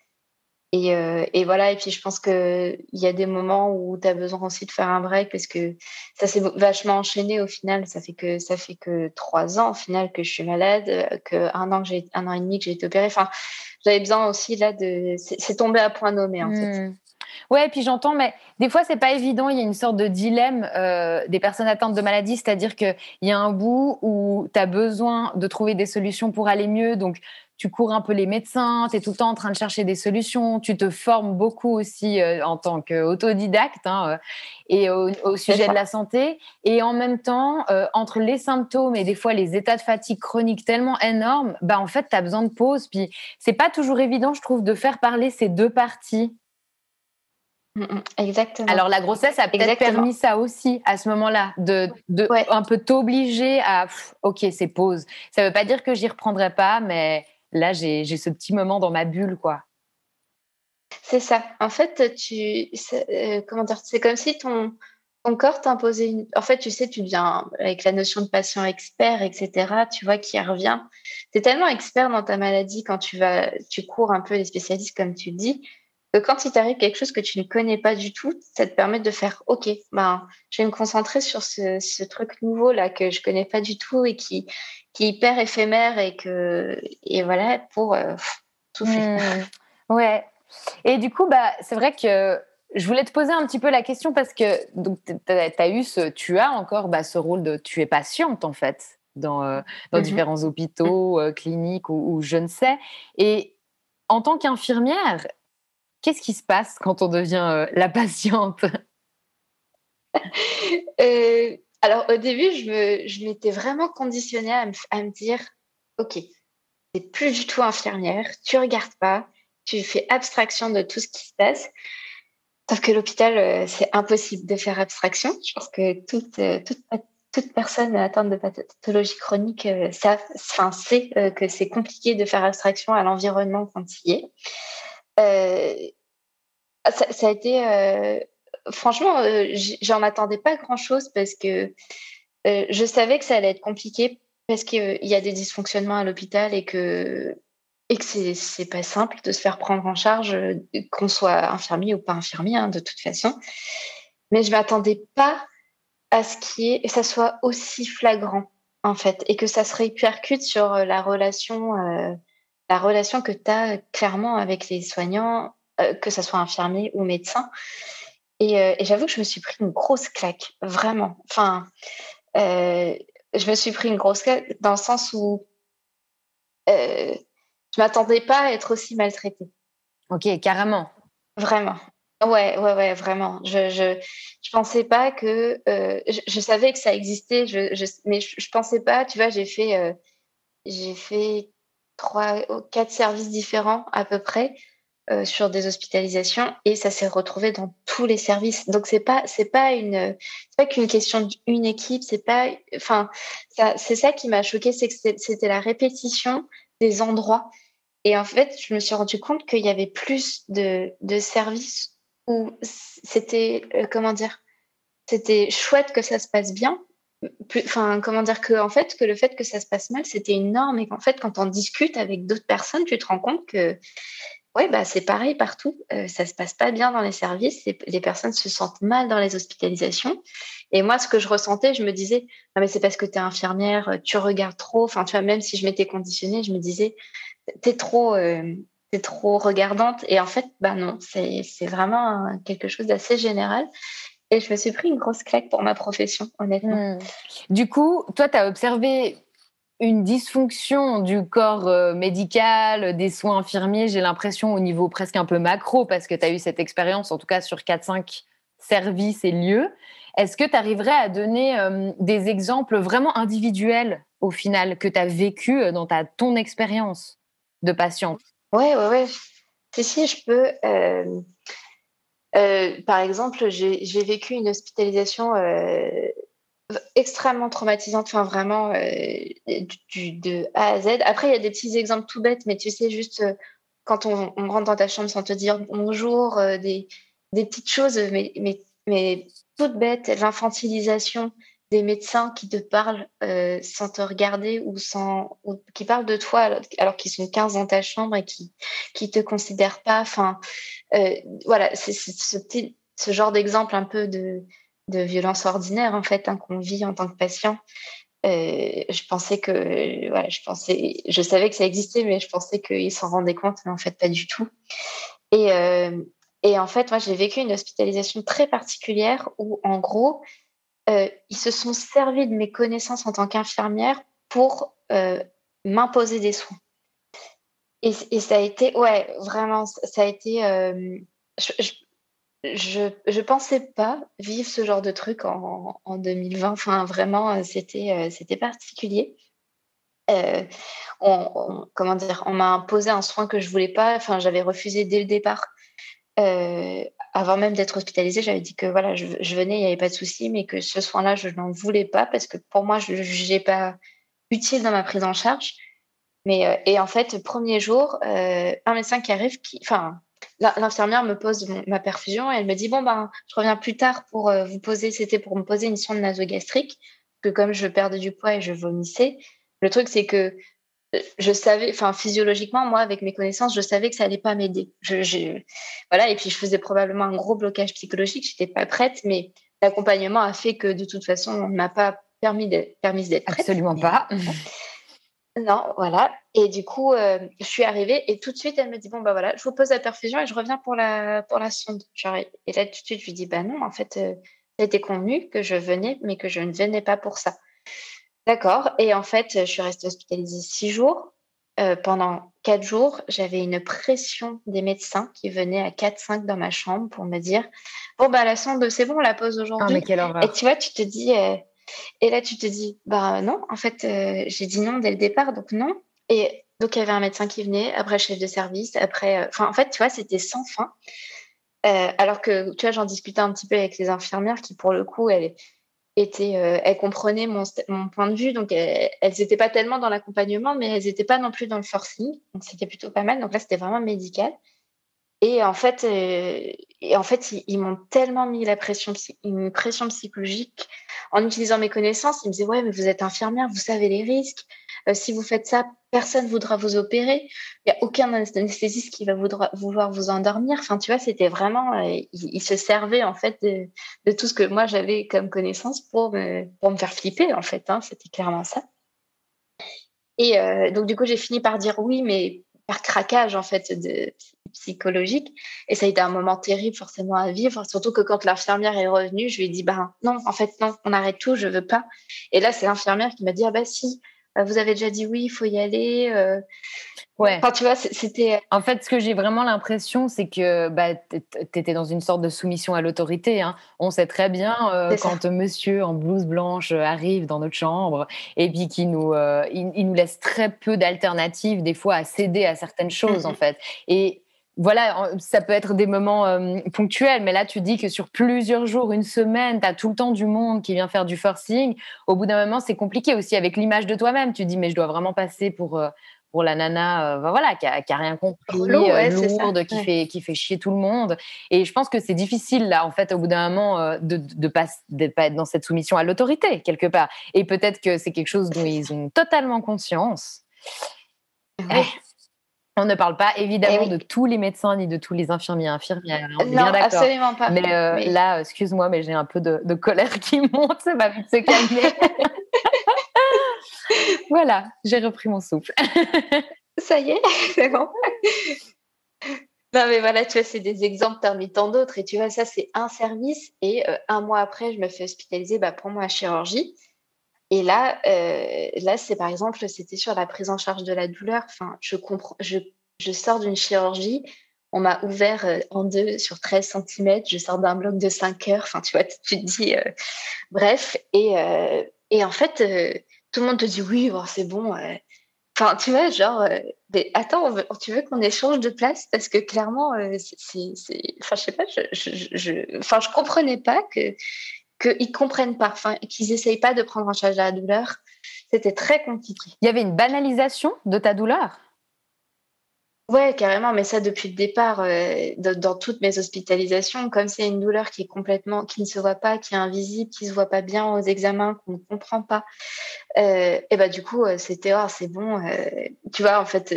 Et, voilà, et puis je pense qu'il y a des moments où tu as besoin aussi de faire un break parce que ça s'est vachement enchaîné au final. Ça fait que ça fait que trois ans au final que je suis malade, que un an an et demi que j'ai été opérée. Enfin, j'avais besoin aussi là de. C'est tombé à point nommé en fait. Hmm. Ouais, puis j'entends, mais des fois, c'est pas évident. Il y a une sorte de dilemme euh, des personnes atteintes de maladie, c'est-à-dire qu'il y a un bout où tu as besoin de trouver des solutions pour aller mieux. Donc, tu cours un peu les médecins, tu es tout le temps en train de chercher des solutions, tu te formes beaucoup aussi euh, en tant qu'autodidacte hein, euh, et au, sujet de la santé. Et en même temps, euh, entre les symptômes et des fois les états de fatigue chronique tellement énormes, bah en fait, tu as besoin de pause. Puis c'est pas toujours évident, je trouve, de faire parler ces deux parties. Mm, mm, exactement. Alors la grossesse a peut-être permis ça aussi à ce moment-là, de, de un peu t'obliger à ok c'est pause. Ça veut pas dire que j'y reprendrai pas, mais là j'ai ce petit moment dans ma bulle quoi. C'est ça. En fait, tu euh, comment dire, c'est comme si ton ton corps t'imposait une. En fait, tu sais, tu deviens avec la notion de patient expert, etc. Tu vois qui revient. Tu es tellement expert dans ta maladie quand tu vas, tu cours un peu les spécialistes comme tu dis quand il t'arrive quelque chose que tu ne connais pas du tout, ça te permet de faire OK, ben, je vais me concentrer sur ce, truc nouveau là que je connais pas du tout et qui, qui est hyper éphémère et que et voilà pour euh, tout faire. Mmh. ouais. Et du coup, bah, c'est vrai que je voulais te poser un petit peu la question parce que tu as, eu ce, tu as encore bah, ce rôle de tu es patiente en fait dans, euh, dans mmh différents hôpitaux, euh, cliniques ou, ou, je ne sais. Et en tant qu'infirmière, Qu'est-ce qui se passe quand on devient euh, la patiente? Euh, Alors au début, je, m'étais vraiment conditionnée à me, dire, ok, n'es plus du tout infirmière, tu regardes pas, tu fais abstraction de tout ce qui se passe. Sauf que l'hôpital, euh, c'est impossible de faire abstraction. Je pense que toute, toute, personne atteinte de pathologie chronique sait que c'est compliqué de faire abstraction à l'environnement quand il y est. Euh, ça, a été, euh, franchement, euh, j'en attendais pas grand-chose parce que je savais que ça allait être compliqué parce qu'il y a des dysfonctionnements à l'hôpital et que et que c'est pas simple de se faire prendre en charge, qu'on soit infirmier ou pas infirmier, hein, de toute façon. Mais je m'attendais pas à ce qui ça soit aussi flagrant en fait, et que ça se répercute sur la relation la relation que tu as clairement avec les soignants, euh, que ce soit infirmier ou médecin. Euh, et, j'avoue que je me suis pris une grosse claque, vraiment. Enfin, euh, je me suis pris une grosse claque dans le sens où je m'attendais pas à être aussi maltraitée. Ok, carrément. Vraiment. Ouais, ouais, ouais, vraiment. Je, je, je pensais pas que. je, savais que ça existait, je, je mais je, je, pensais pas. Tu vois, j'ai fait, j'ai fait trois, quatre services différents à peu près euh, sur des hospitalisations et ça s'est retrouvé dans tous les services. Donc c'est pas c'est pas une pas qu'une question d'une équipe, c'est pas enfin ça c'est ça qui m'a choqué, c'est que c'était la répétition des endroits. Et en fait, je me suis rendu compte qu'il y avait plus de, de services où c'était euh, comment dire, c'était chouette que ça se passe bien, enfin comment dire que en fait que le fait que ça se passe mal c'était énorme et qu'en fait quand on discute avec d'autres personnes tu te rends compte que ouais bah c'est pareil partout. Euh, ça se passe pas bien dans les services les personnes se sentent mal dans les hospitalisations. Et moi ce que je ressentais je me disais ah mais c'est parce que tu es infirmière tu regardes trop enfin tu vois même si je m'étais conditionnée je me disais t'es trop euh, trop regardante et en fait bah non c'est vraiment quelque chose d'assez général. Et je me suis pris une grosse claque pour ma profession, honnêtement. Hmm. Du coup, toi, tu as observé une dysfonction du corps euh, médical, des soins infirmiers, j'ai l'impression au niveau presque un peu macro, parce que tu as eu cette expérience, en tout cas sur 4-5 services et lieux. Est-ce que tu arriverais à donner euh, des exemples vraiment individuels, au final, que tu as vécu euh, dans ta, ton expérience de patiente Oui, oui, oui. Si, si, je peux. Par exemple, j'ai vécu une hospitalisation extrêmement traumatisante, enfin vraiment euh, de A à Z. Après, il y a des petits exemples tout bêtes, mais tu sais, juste quand on, rentre dans ta chambre sans te dire bonjour, des, des, petites choses, mais, toutes bêtes, l'infantilisation des médecins qui te parlent euh, sans te regarder ou sans qui parlent de toi alors, qu'ils sont 15 dans ta chambre et qui qui te considèrent pas enfin euh, voilà c'est ce genre d'exemple un peu de de violence ordinaire en fait hein, qu'on vit en tant que patient euh, je pensais que voilà je pensais je savais que ça existait mais je pensais qu'ils s'en rendaient compte mais en fait pas du tout et et en fait moi j'ai vécu une hospitalisation très particulière où en gros euh, ils se sont servis de mes connaissances en tant qu'infirmière pour euh, m'imposer des soins. Et, ça a été, ouais, vraiment, ça a été. Euh, je, pensais pas vivre ce genre de truc en, en 2020. Enfin, vraiment, c'était c'était particulier. on, comment dire On m'a imposé un soin que je voulais pas. Enfin, j'avais refusé dès le départ avant même d'être hospitalisée, j'avais dit que voilà, je, venais, il n'y avait pas de souci, mais que ce soin-là, je n'en voulais pas parce que pour moi, je ne le jugeais pas utile dans ma prise en charge. Mais, et en fait, premier jour, un médecin qui arrive, qui, enfin, l'infirmière me pose ma perfusion et elle me dit bon ben je reviens plus tard pour euh, vous poser c'était pour me poser une sonde nasogastrique que comme je perdais du poids et je vomissais le truc c'est que euh, je savais enfin physiologiquement moi avec mes connaissances je savais que ça allait pas m'aider. Je, voilà et puis je faisais probablement un gros blocage psychologique j'étais pas prête mais l'accompagnement a fait que de toute façon on ne m'a pas permis d'être permis d'être absolument pas Non, voilà. Et du coup, euh, je suis arrivée et tout de suite, elle me dit Bon, bah voilà, je vous pose la perfusion et je reviens pour la, pour la sonde. et là, tout de suite, je lui dis Bah non, en fait, euh, ça a été convenu que je venais, mais que je ne venais pas pour ça. D'accord. Et en fait, je suis restée hospitalisée six jours. Euh, pendant quatre jours, j'avais une pression des médecins qui venaient à 4-5 dans ma chambre pour me dire Bon, bah la sonde, c'est bon, on la pose ah, aujourd'hui. et tu vois, tu te dis et là, tu te dis, bah non, en fait, euh, j'ai dit non dès le départ, donc non. Et donc, il y avait un médecin qui venait, après chef de service, après. Euh, enfin, en fait, tu vois, c'était sans fin. Euh, alors que, tu vois, j'en discutais un petit peu avec les infirmières qui, pour le coup, elles, comprenaient mon, mon, point de vue. Donc, elles n'étaient pas tellement dans l'accompagnement, mais elles n'étaient pas non plus dans le forcing. Donc, c'était plutôt pas mal. Donc là, c'était vraiment médical. Et en fait, et en fait ils, m'ont tellement mis la pression, une pression psychologique en utilisant mes connaissances. Ils me disaient Ouais, mais vous êtes infirmière, vous savez les risques. Euh, si vous faites ça, personne ne voudra vous opérer. Il n'y a aucun anesthésiste qui va vouloir vous endormir. Enfin, tu vois, c'était vraiment. Euh, ils, se servaient, en fait, de, tout ce que moi j'avais comme connaissance pour me, pour me faire flipper, en fait. Hein, c'était clairement ça. Et euh, donc, du coup, j'ai fini par dire oui, mais par craquage, en fait, de, psychologique. Et ça a été un moment terrible forcément à vivre, surtout que quand l'infirmière est revenue, je lui ai dit, bah non, en fait, non, on arrête tout, je veux pas. Et là, c'est l'infirmière qui m'a dit, ah bah si, euh, vous avez déjà dit oui, il faut y aller. Euh. Ouais. Enfin, tu vois, c'était. Euh en fait, ce que j'ai vraiment l'impression, c'est que bah, tu étais dans une sorte de soumission à l'autorité. Hein. On sait très bien quand monsieur en blouse blanche arrive dans notre chambre et puis qu'il nous, il, nous laisse très peu d'alternatives, des fois, à céder à certaines choses, en fait. Et voilà, ça peut être des moments euh, ponctuels, mais là, tu dis que sur plusieurs jours, une semaine, tu as tout le temps du monde qui vient faire du forcing. Au bout d'un moment, c'est compliqué aussi avec l'image de toi-même. Tu dis, mais je dois vraiment passer pour, euh, pour la nana euh, voilà, qui, a, rien compris, lourde, qui, fait, qui fait chier tout le monde. Et je pense que c'est difficile, là, en fait, au bout d'un moment, de ne pas, pas être dans cette soumission à l'autorité, quelque part. Et peut-être que c'est quelque chose dont ils ont totalement conscience. On ne parle pas évidemment de tous les médecins ni de tous les infirmiers et infirmières. On non, absolument pas. Mais, euh, là, excuse-moi, mais j'ai un peu de, colère qui monte, ça va vite se calmer. voilà, j'ai repris mon souffle. ça y est, c'est bon. Non, mais voilà, tu vois, c'est des exemples parmi tant d'autres. Et tu vois, ça, c'est un service. Et euh, un mois après, je me fais hospitaliser bah, pour ma chirurgie. Et là, euh, là c'est par exemple, c'était sur la prise en charge de la douleur. Enfin, je comprends, je, je sors d'une chirurgie, on m'a ouvert euh, en deux sur 13 cm, je sors d'un bloc de 5 heures. Enfin, tu vois, tu te dis, euh, bref. Et, et en fait, tout le monde te dit oui, bon, c'est bon. Enfin, tu vois, genre, mais attends, tu veux qu'on échange de place? Parce que clairement, c'est, enfin, je sais pas, je, je, je, je comprenais pas que qu'ils comprennent pas, qu'ils essayent pas de prendre en charge la douleur. C'était très compliqué. Il y avait une banalisation de ta douleur? Ouais, carrément, mais ça depuis le départ, euh, dans, toutes mes hospitalisations, comme c'est une douleur qui est complètement, qui ne se voit pas, qui est invisible, qui se voit pas bien aux examens, qu'on ne comprend pas, euh, et bah du coup, euh, c'était oh, c'est bon, tu vois, en fait,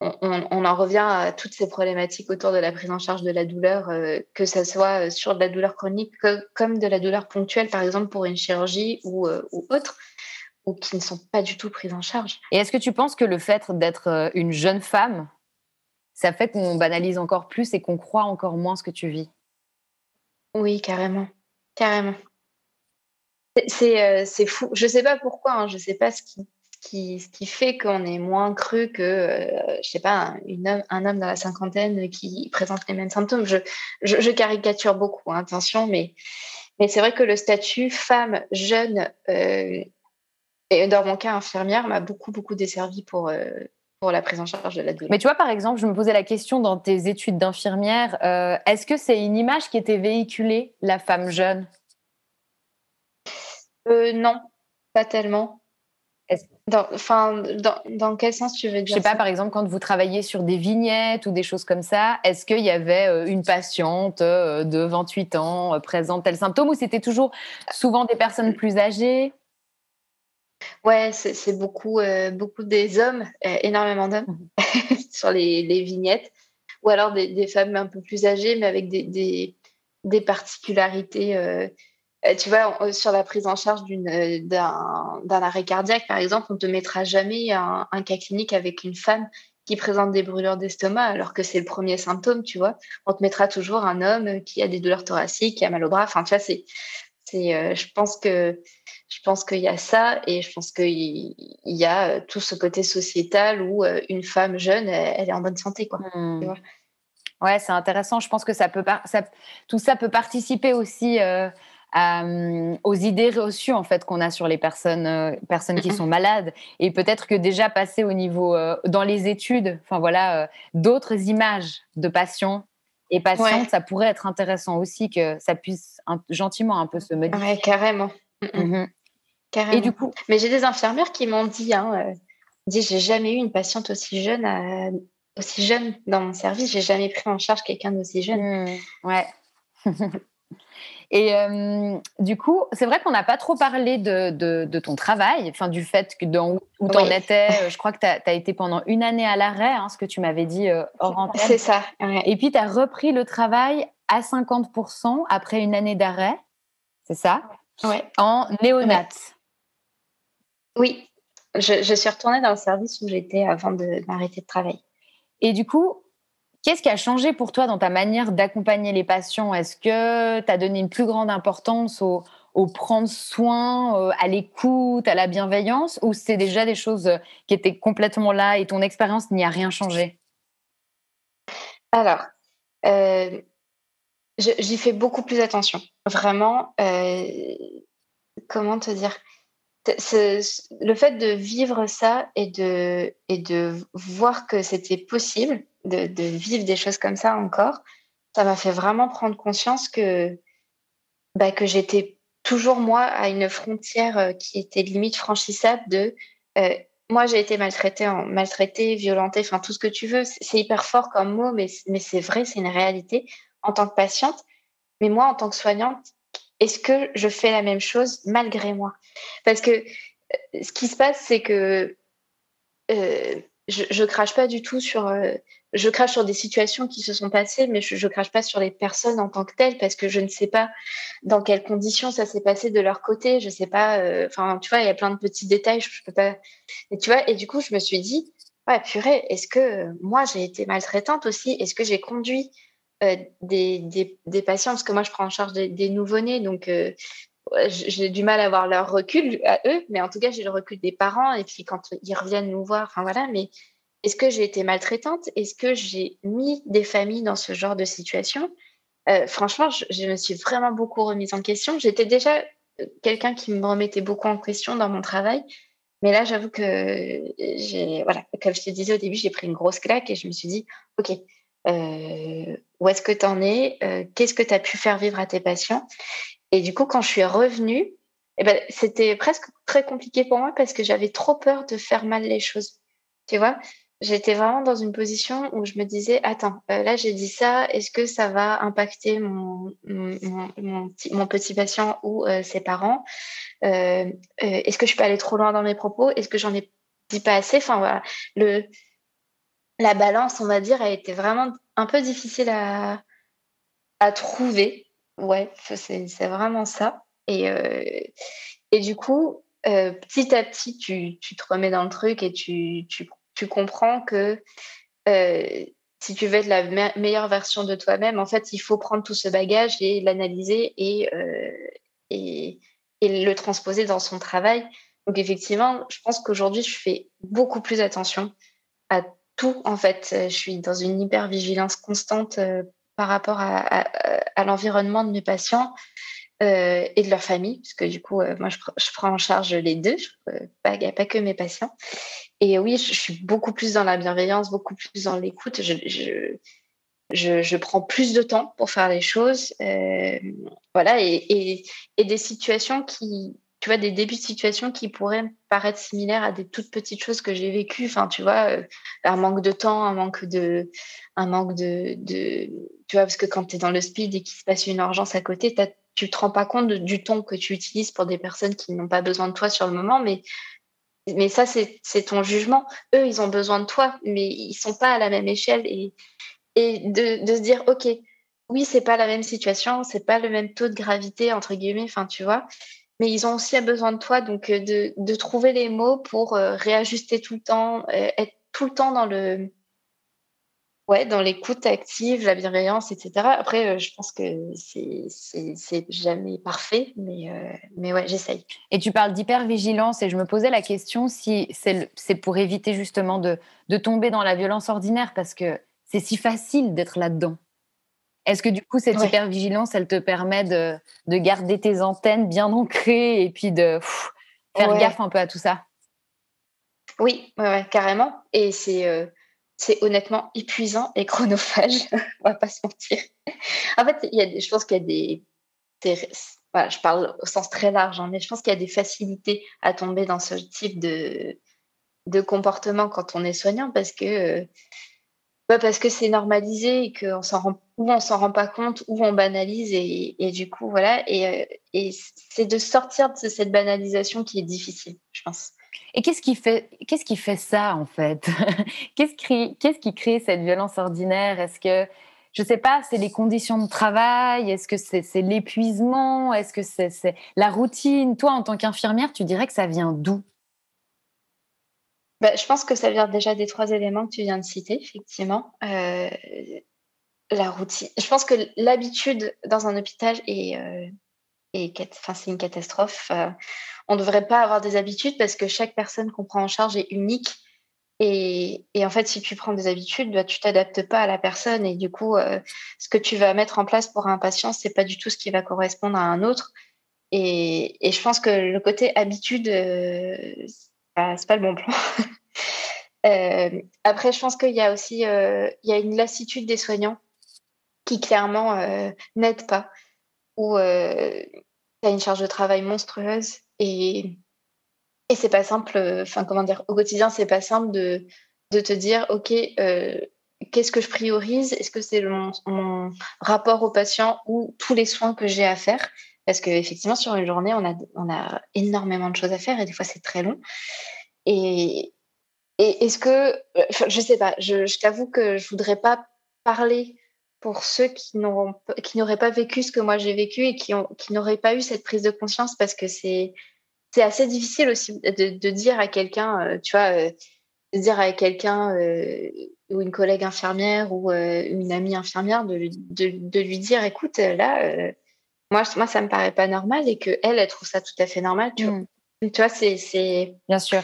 on, en revient à toutes ces problématiques autour de la prise en charge de la douleur, euh, que ce soit euh, sur de la douleur chronique comme de la douleur ponctuelle, par exemple pour une chirurgie ou, euh, ou, autre, ou qui ne sont pas du tout prises en charge. Et est-ce que tu penses que le fait d'être une jeune femme, ça fait qu'on banalise encore plus et qu'on croit encore moins ce que tu vis? Oui, carrément. Carrément. C'est fou. Je ne sais pas pourquoi, hein. je ne sais pas ce qui qui, ce qui fait qu'on est moins cru que, euh, je sais pas, une un homme dans la cinquantaine qui présente les mêmes symptômes. Je, je, caricature beaucoup, hein, attention, mais, mais c'est vrai que le statut femme jeune, euh, et dans mon cas infirmière, m'a beaucoup, beaucoup desservi pour, euh, pour la prise en charge de la douleur. Mais tu vois, par exemple, je me posais la question dans tes études d'infirmière, euh, est-ce que c'est une image qui était véhiculée, la femme jeune? Non, pas tellement. Dans, enfin, dans, dans, quel sens tu veux dire Je sais pas, par exemple, quand vous travaillez sur des vignettes ou des choses comme ça, est-ce qu'il y avait euh, une patiente de 28 ans présente tel symptôme ou c'était toujours souvent des personnes plus âgées? Ouais, c'est beaucoup, euh, beaucoup des hommes, euh, énormément d'hommes mmh. sur les, les, vignettes, ou alors des, des, femmes un peu plus âgées, mais avec des, des, des particularités. Euh, tu vois, sur la prise en charge d'un arrêt cardiaque, par exemple, on ne te mettra jamais un, un, cas clinique avec une femme qui présente des brûlures d'estomac, alors que c'est le premier symptôme, tu vois. On te mettra toujours un homme qui a des douleurs thoraciques, qui a mal au bras. Enfin, tu vois, c'est, je pense que je pense qu'il y a ça et je pense qu'il y a euh, tout ce côté sociétal où euh, une femme jeune, elle, est en bonne santé. Quoi, mmh. ouais, c'est intéressant. Je pense que ça peut ça, tout ça peut participer aussi euh, aux idées reçues en fait qu'on a sur les personnes, personnes qui sont malades et peut-être que déjà passer au niveau dans les études, enfin voilà, d'autres images de patients et patientes, ça pourrait être intéressant aussi que ça puisse gentiment un peu se modifier. Ouais, carrément. Mmh et du coup, mais j'ai des infirmières qui m'ont dit, hein, euh, dit j'ai jamais eu une patiente aussi jeune, aussi jeune dans mon service. J'ai jamais pris en charge quelqu'un d'aussi jeune. Mmh, ouais. Et euh, du coup, c'est vrai qu'on n'a pas trop parlé de, de, ton travail, enfin du fait que dans, où tu en étais. Euh, je crois que tu as, été pendant une année à l'arrêt, hein, ce que tu m'avais dit hors antenne. C'est ça. Et puis tu as repris le travail à 50% après une année d'arrêt, c'est ça? Ouais. En néonat. Oui, je, suis retournée dans le service où j'étais avant de m'arrêter de travailler. Et du coup, qu'est-ce qui a changé pour toi dans ta manière d'accompagner les patients? Est-ce que tu as donné une plus grande importance au, prendre soin, euh, à l'écoute, à la bienveillance, ou c'est déjà des choses qui étaient complètement là et ton expérience n'y a rien changé? Alors, euh, j'y fais beaucoup plus attention. Vraiment, euh, comment te dire? Le fait de vivre ça et de, et de voir que c'était possible de, de, vivre des choses comme ça encore, ça m'a fait vraiment prendre conscience que, bah, que j'étais toujours moi à une frontière euh, qui était limite franchissable de euh, moi j'ai été maltraitée, maltraitée, violentée, enfin tout ce que tu veux. C'est hyper fort comme mot, mais, mais c'est vrai, c'est une réalité en tant que patiente. Mais moi, en tant que soignante, est-ce que je fais la même chose malgré moi? Parce que euh, ce qui se passe, c'est que euh, je, crache pas du tout sur. Euh, je crache sur des situations qui se sont passées, mais je, crache pas sur les personnes en tant que telles parce que je ne sais pas dans quelles conditions ça s'est passé de leur côté. Je sais pas. Enfin, tu vois, il y a plein de petits détails. Je, peux pas. Et tu vois. Et du coup, je me suis dit, ouais, purée, est-ce que moi j'ai été maltraitante aussi? Est-ce que j'ai conduit euh, des, patients, parce que moi je prends en charge des, nouveau-nés, donc euh, j'ai du mal à avoir leur recul à eux, mais en tout cas j'ai le recul des parents, et puis quand ils reviennent nous voir, enfin voilà, mais est-ce que j'ai été maltraitante? Est-ce que j'ai mis des familles dans ce genre de situation? Euh, Franchement, je, me suis vraiment beaucoup remise en question. J'étais déjà quelqu'un qui me remettait beaucoup en question dans mon travail. Mais là, j'avoue que voilà, comme je te disais au début, j'ai pris une grosse claque et je me suis dit, OK, euh, où est-ce que tu en es, euh, qu'est-ce que tu as pu faire vivre à tes patients? Et du coup, quand je suis revenue, eh ben, c'était presque très compliqué pour moi parce que j'avais trop peur de faire mal les choses. Tu vois, j'étais vraiment dans une position où je me disais, attends, euh, là j'ai dit ça, est-ce que ça va impacter mon, mon, mon, petit patient ou euh, ses parents? Euh, Est-ce que je peux aller trop loin dans mes propos? Est-ce que j'en ai dit pas assez? Enfin voilà, le, la balance, on va dire, a été vraiment un peu difficile à, à trouver. Ouais, c'est vraiment ça. Et, euh, et du coup, euh, petit à petit, tu, tu, te remets dans le truc et tu, tu, tu comprends que euh, si tu veux être la meilleure version de toi-même, en fait, il faut prendre tout ce bagage et l'analyser et, et, et, le transposer dans son travail. Donc, effectivement, je pense qu'aujourd'hui, je fais beaucoup plus attention à tout en fait. Je suis dans une hyper vigilance constante par rapport à, l'environnement de mes patients euh, et de leur famille, parce que du coup, euh, moi, je, prends en charge les deux, pas que mes patients. et oui, je, suis beaucoup plus dans la bienveillance, beaucoup plus dans l'écoute. Je, je, prends plus de temps pour faire les choses. Euh, voilà, et, et, des situations qui, tu vois, des débuts de situation qui pourraient paraître similaires à des toutes petites choses que j'ai vécues. Enfin, tu vois, euh, un manque de temps, un manque de, un manque de, de tu vois, parce que quand tu es dans le speed et qu'il se passe une urgence à côté, tu te rends pas compte du ton que tu utilises pour des personnes qui n'ont pas besoin de toi sur le moment, mais mais ça, c'est ton jugement. Eux, ils ont besoin de toi, mais ils sont pas à la même échelle. Et, et de, de se dire, OK, oui, c'est pas la même situation, c'est pas le même taux de gravité, entre guillemets, enfin, tu vois, mais ils ont aussi besoin de toi. Donc, euh, de, trouver les mots pour euh, réajuster tout le temps, euh, être tout le temps dans le, ouais, dans l'écoute active, la bienveillance, etc. Après, je pense que c'est jamais parfait, mais, mais ouais, j'essaye. Et tu parles d'hypervigilance, et je me posais la question si c'est pour éviter justement de, de tomber dans la violence ordinaire, parce que c'est si facile d'être là-dedans. Est-ce que du coup, cette hypervigilance, elle te permet de, de, garder tes antennes bien ancrées et puis de faire gaffe un peu à tout ça? Oui, ouais, carrément. Et c'est. Euh, c'est honnêtement épuisant et chronophage, on va pas se mentir. En fait, y a je pense qu'il y a des, je parle au sens très large, hein, mais je pense qu'il y a des facilités à tomber dans ce type de, de comportement quand on est soignant parce que bah, parce que c'est normalisé et qu'on s'en rend ou on s'en rend pas compte ou on banalise et, et du coup voilà. Et, euh, et c'est de sortir de cette banalisation qui est difficile, je pense. Et qu'est-ce qui fait, qu'est-ce qui fait ça en fait? Qu'est-ce, qui, qu'est-ce qui crée cette violence ordinaire? Est-ce que, je sais pas, c'est les conditions de travail? Est-ce que c'est, l'épuisement? Est-ce que c'est la routine? Toi, en tant qu'infirmière, tu dirais que ça vient d'où? Bah, Je pense que ça vient déjà des trois éléments que tu viens de citer, effectivement. Euh, la routine. Je pense que l'habitude dans un hôpital est, euh, enfin, c'est une catastrophe. Euh, on ne devrait pas avoir des habitudes parce que chaque personne qu'on prend en charge est unique. Et, et, en fait, si tu prends des habitudes, bah, tu t'adaptes pas à la personne et du coup, ce que tu vas mettre en place pour un patient, c'est pas du tout ce qui va correspondre à un autre. Et, et je pense que le côté habitude, euh, c'est pas le bon plan. euh, après, je pense qu'il y a aussi euh, une lassitude des soignants qui clairement n'aide pas où euh, tu as une charge de travail monstrueuse et, c'est pas simple, enfin, comment dire, au quotidien, c'est pas simple de, te dire, OK, euh, qu'est-ce que je priorise? Est-ce que c'est mon, rapport au patient ou tous les soins que j'ai à faire? Parce qu'effectivement, sur une journée, on a, on a énormément de choses à faire et des fois, c'est très long. Et, et est-ce que, je sais pas, je, t'avoue que je voudrais pas parler pour ceux qui n'auraient pas vécu ce que moi j'ai vécu et qui, qui n'auraient pas eu cette prise de conscience parce que c'est c'est assez difficile aussi de, de dire à quelqu'un, euh, tu vois, euh, de dire à quelqu'un euh, ou une collègue infirmière ou une amie infirmière de, de, lui dire, écoute, là, moi, moi, ça me paraît pas normal et que elle, elle trouve ça tout à fait normal. Tu, mmh. vois, tu vois, c'est bien sûr.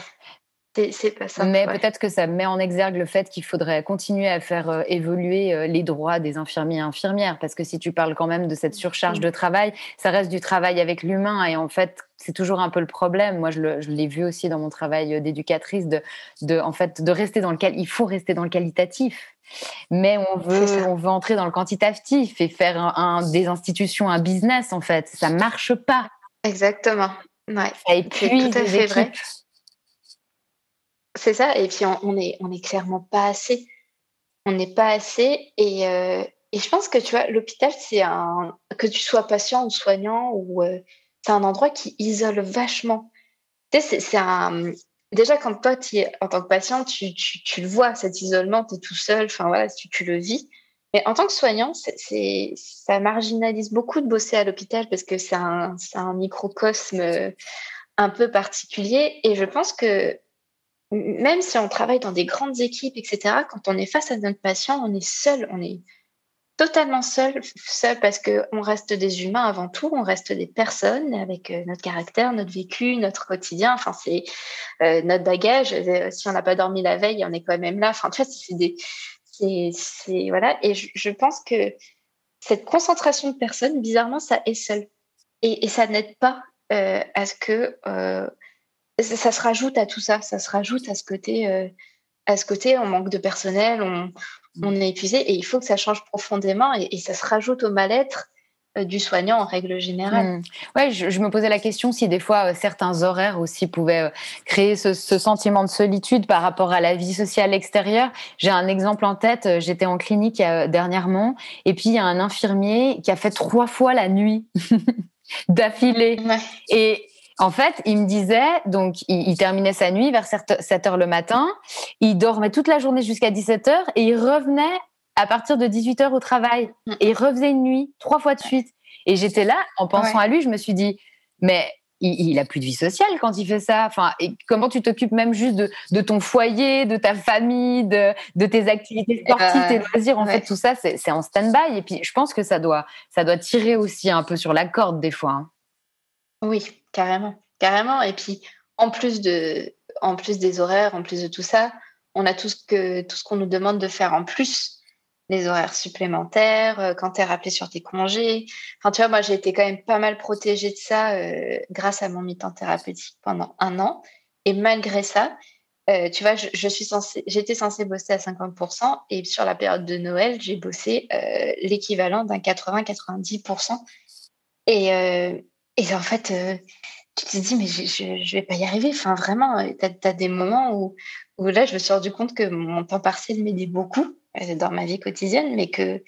C'est pas ça. Mais peut-être que ça met en exergue le fait qu'il faudrait continuer à faire euh, évoluer euh, les droits des infirmiers et infirmières. Parce que si tu parles quand même de cette surcharge de travail, ça reste du travail avec l'humain. Et en fait, c'est toujours un peu le problème. Moi, je l'ai vu aussi dans mon travail euh, d'éducatrice, de, de, en fait, de rester dans le il faut rester dans le qualitatif. Mais on veut, on veut entrer dans le quantitatif et faire un, des institutions un business, en fait. Ça marche pas. Exactement. Ouais. Ça épuise tout à fait vrai. C'est ça. Et puis, on n'est on est clairement pas assez. On n'est pas assez. Et, euh, et, je pense que, tu vois, l'hôpital, c'est un. Que tu sois patient ou soignant, ou euh, c'est un endroit qui isole vachement. Tu sais, c'est un. Déjà, quand toi, es, en tant que patient, tu, tu, tu le vois, cet isolement, tu es tout seul, enfin voilà, tu, tu le vis. Mais en tant que soignant, c'est, ça marginalise beaucoup de bosser à l'hôpital parce que c'est un, un microcosme euh, un peu particulier. Et je pense que même si on travaille dans des grandes équipes, etc., quand on est face à notre patient, on est seul, on est totalement seul, seul parce qu'on reste des humains avant tout, on reste des personnes avec euh, notre caractère, notre vécu, notre quotidien, enfin c'est euh, notre bagage. Euh, si on n'a pas dormi la veille, on est quand même là. Enfin, tu vois, c'est des, c'est, voilà. Et je, pense que cette concentration de personnes, bizarrement, ça est seul et, ça n'aide pas à ce que ça se rajoute à tout ça, ça se rajoute à ce côté, euh, à ce côté, on manque de personnel, on, on, est épuisé et il faut que ça change profondément et, ça se rajoute au mal-être euh, du soignant en règle générale. Mmh. Ouais, je, me posais la question si des fois euh, certains horaires aussi pouvaient créer ce, ce, sentiment de solitude par rapport à la vie sociale extérieure. J'ai un exemple en tête, j'étais en clinique dernièrement et puis il y a un infirmier qui a fait trois fois la nuit d'affilée. Et en fait, il me disait, donc, il, terminait sa nuit vers 7 heures le matin, il dormait toute la journée jusqu'à 17 heures et il revenait à partir de 18 heures au travail. Mm. Et il refaisait une nuit, trois fois de suite. Et j'étais là, en pensant à lui, je me suis dit, mais il, il, a plus de vie sociale quand il fait ça. Enfin, et comment tu t'occupes même juste de, ton foyer, de ta famille, de, tes activités sportives, tes ben, loisirs. En fait, tout ça, c'est en stand-by. Et puis, je pense que ça doit, ça doit tirer aussi un peu sur la corde des fois. Hein. Oui, carrément, carrément. Et puis, en plus, de, en plus des horaires, en plus de tout ça, on a tout ce que tout qu'on nous demande de faire en plus, les horaires supplémentaires, euh, quand tu es rappelé sur tes congés. Enfin, tu vois, moi, j'ai été quand même pas mal protégée de ça euh, grâce à mon mi-temps thérapeutique pendant un an. Et malgré ça, euh, tu vois, je, censée, j'étais censée bosser à 50% et sur la période de Noël, j'ai bossé l'équivalent d'un 80-90%. Et, et en fait, tu te dis, mais je ne vais pas y arriver. Enfin, vraiment, tu as, des moments où, où là, je me suis rendu compte que mon temps partiel m'aidait beaucoup euh, dans ma vie quotidienne, mais que,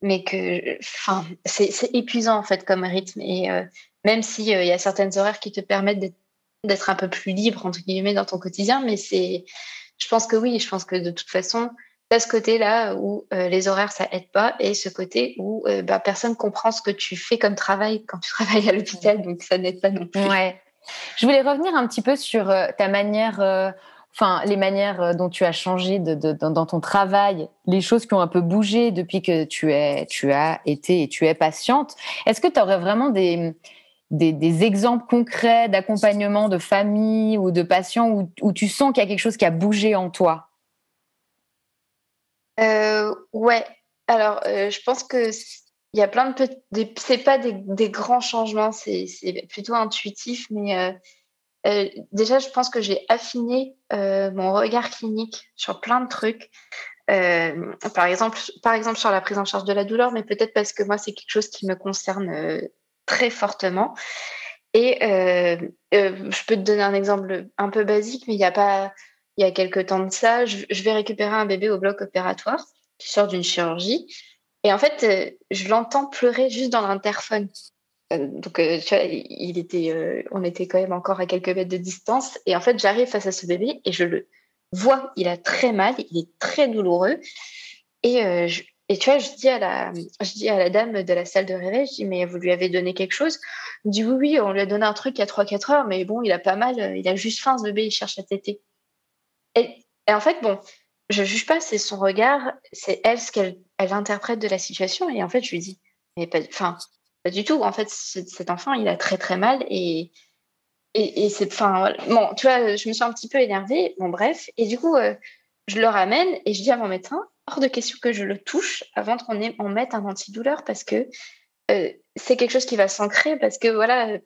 mais que enfin, c'est épuisant, en fait, comme rythme. Et euh, même s'il euh, il y a certaines horaires qui te permettent d'être un peu plus libre, entre guillemets, dans ton quotidien, mais c'est, je pense que oui, je pense que de toute façon, tu as ce côté-là où les horaires, ça aide pas, et ce côté où bah, personne comprend ce que tu fais comme travail quand tu travailles à l'hôpital, donc ça n'aide pas non plus. Ouais. Je voulais revenir un petit peu sur ta manière, enfin les manières dont tu as changé dans ton travail, les choses qui ont un peu bougé depuis que tu, es, tu as été et tu es patiente. Est-ce que tu aurais vraiment des, exemples concrets d'accompagnement de famille ou de patients où tu sens qu'il y a quelque chose qui a bougé en toi? Euh, Ouais. Alors, je pense que il y a plein de petits. C'est pas des, des, grands changements, c'est plutôt intuitif, mais euh, euh, déjà, je pense que j'ai affiné euh, mon regard clinique sur plein de trucs. Euh, par exemple, par exemple sur la prise en charge de la douleur, mais peut-être parce que moi c'est quelque chose qui me concerne très fortement. Et je peux te donner un exemple un peu basique, mais il y a pas, il y a quelques temps de ça, je vais récupérer un bébé au bloc opératoire qui sort d'une chirurgie. Et en fait, euh, je l'entends pleurer juste dans l'interphone. Euh, donc, euh, tu vois, il était, on était quand même encore à quelques mètres de distance. Et en fait, j'arrive face à ce bébé et je le vois. Il a très mal, il est très douloureux. Et, et tu vois, je dis, à la, je dis à la dame de la salle de réveil, je dis, mais vous lui avez donné quelque chose? Elle dit, oui, oui, on lui a donné un truc il y a 3-4 heures, mais bon, il a pas mal, il a juste faim, ce bébé, il cherche à téter. Et, en fait, bon, je juge pas, c'est son regard, c'est elle ce qu'elle elle interprète de la situation. Et en fait, je lui dis, mais pas, pas du tout. En fait, cet enfant, il a très très mal et et, et c'est, enfin, bon, tu vois, je me suis un petit peu énervée. Bon, bref. Et du coup, euh, je le ramène et je dis à mon médecin, hors de question que je le touche avant qu'on on mette un antidouleur parce que euh, c'est quelque chose qui va s'ancrer parce que voilà,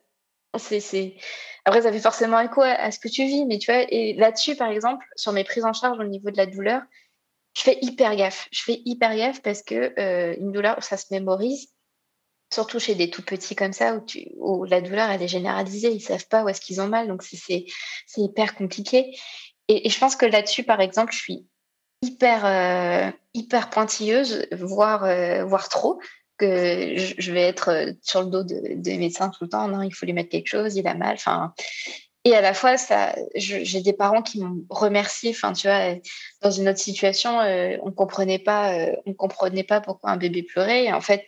après, ça fait forcément écho à, ce que tu vis, mais tu vois, et là-dessus, par exemple, sur mes prises en charge au niveau de la douleur, je fais hyper gaffe. Je fais hyper gaffe parce que euh, une douleur, ça se mémorise, surtout chez des tout petits comme ça, où la douleur, elle est généralisée, ils savent pas où est-ce qu'ils ont mal, donc c'est hyper compliqué. Et, je pense que là-dessus, par exemple, je suis hyper, euh, hyper pointilleuse, voire, euh, voire trop que je vais être euh, sur le dos des médecins tout le temps. Non, il faut lui mettre quelque chose, il a mal. Enfin, et à la fois, ça, j'ai des parents qui m'ont remercié. Enfin, tu vois, dans une autre situation, euh, on comprenait pas, euh, on comprenait pas pourquoi un bébé pleurait. Et en fait,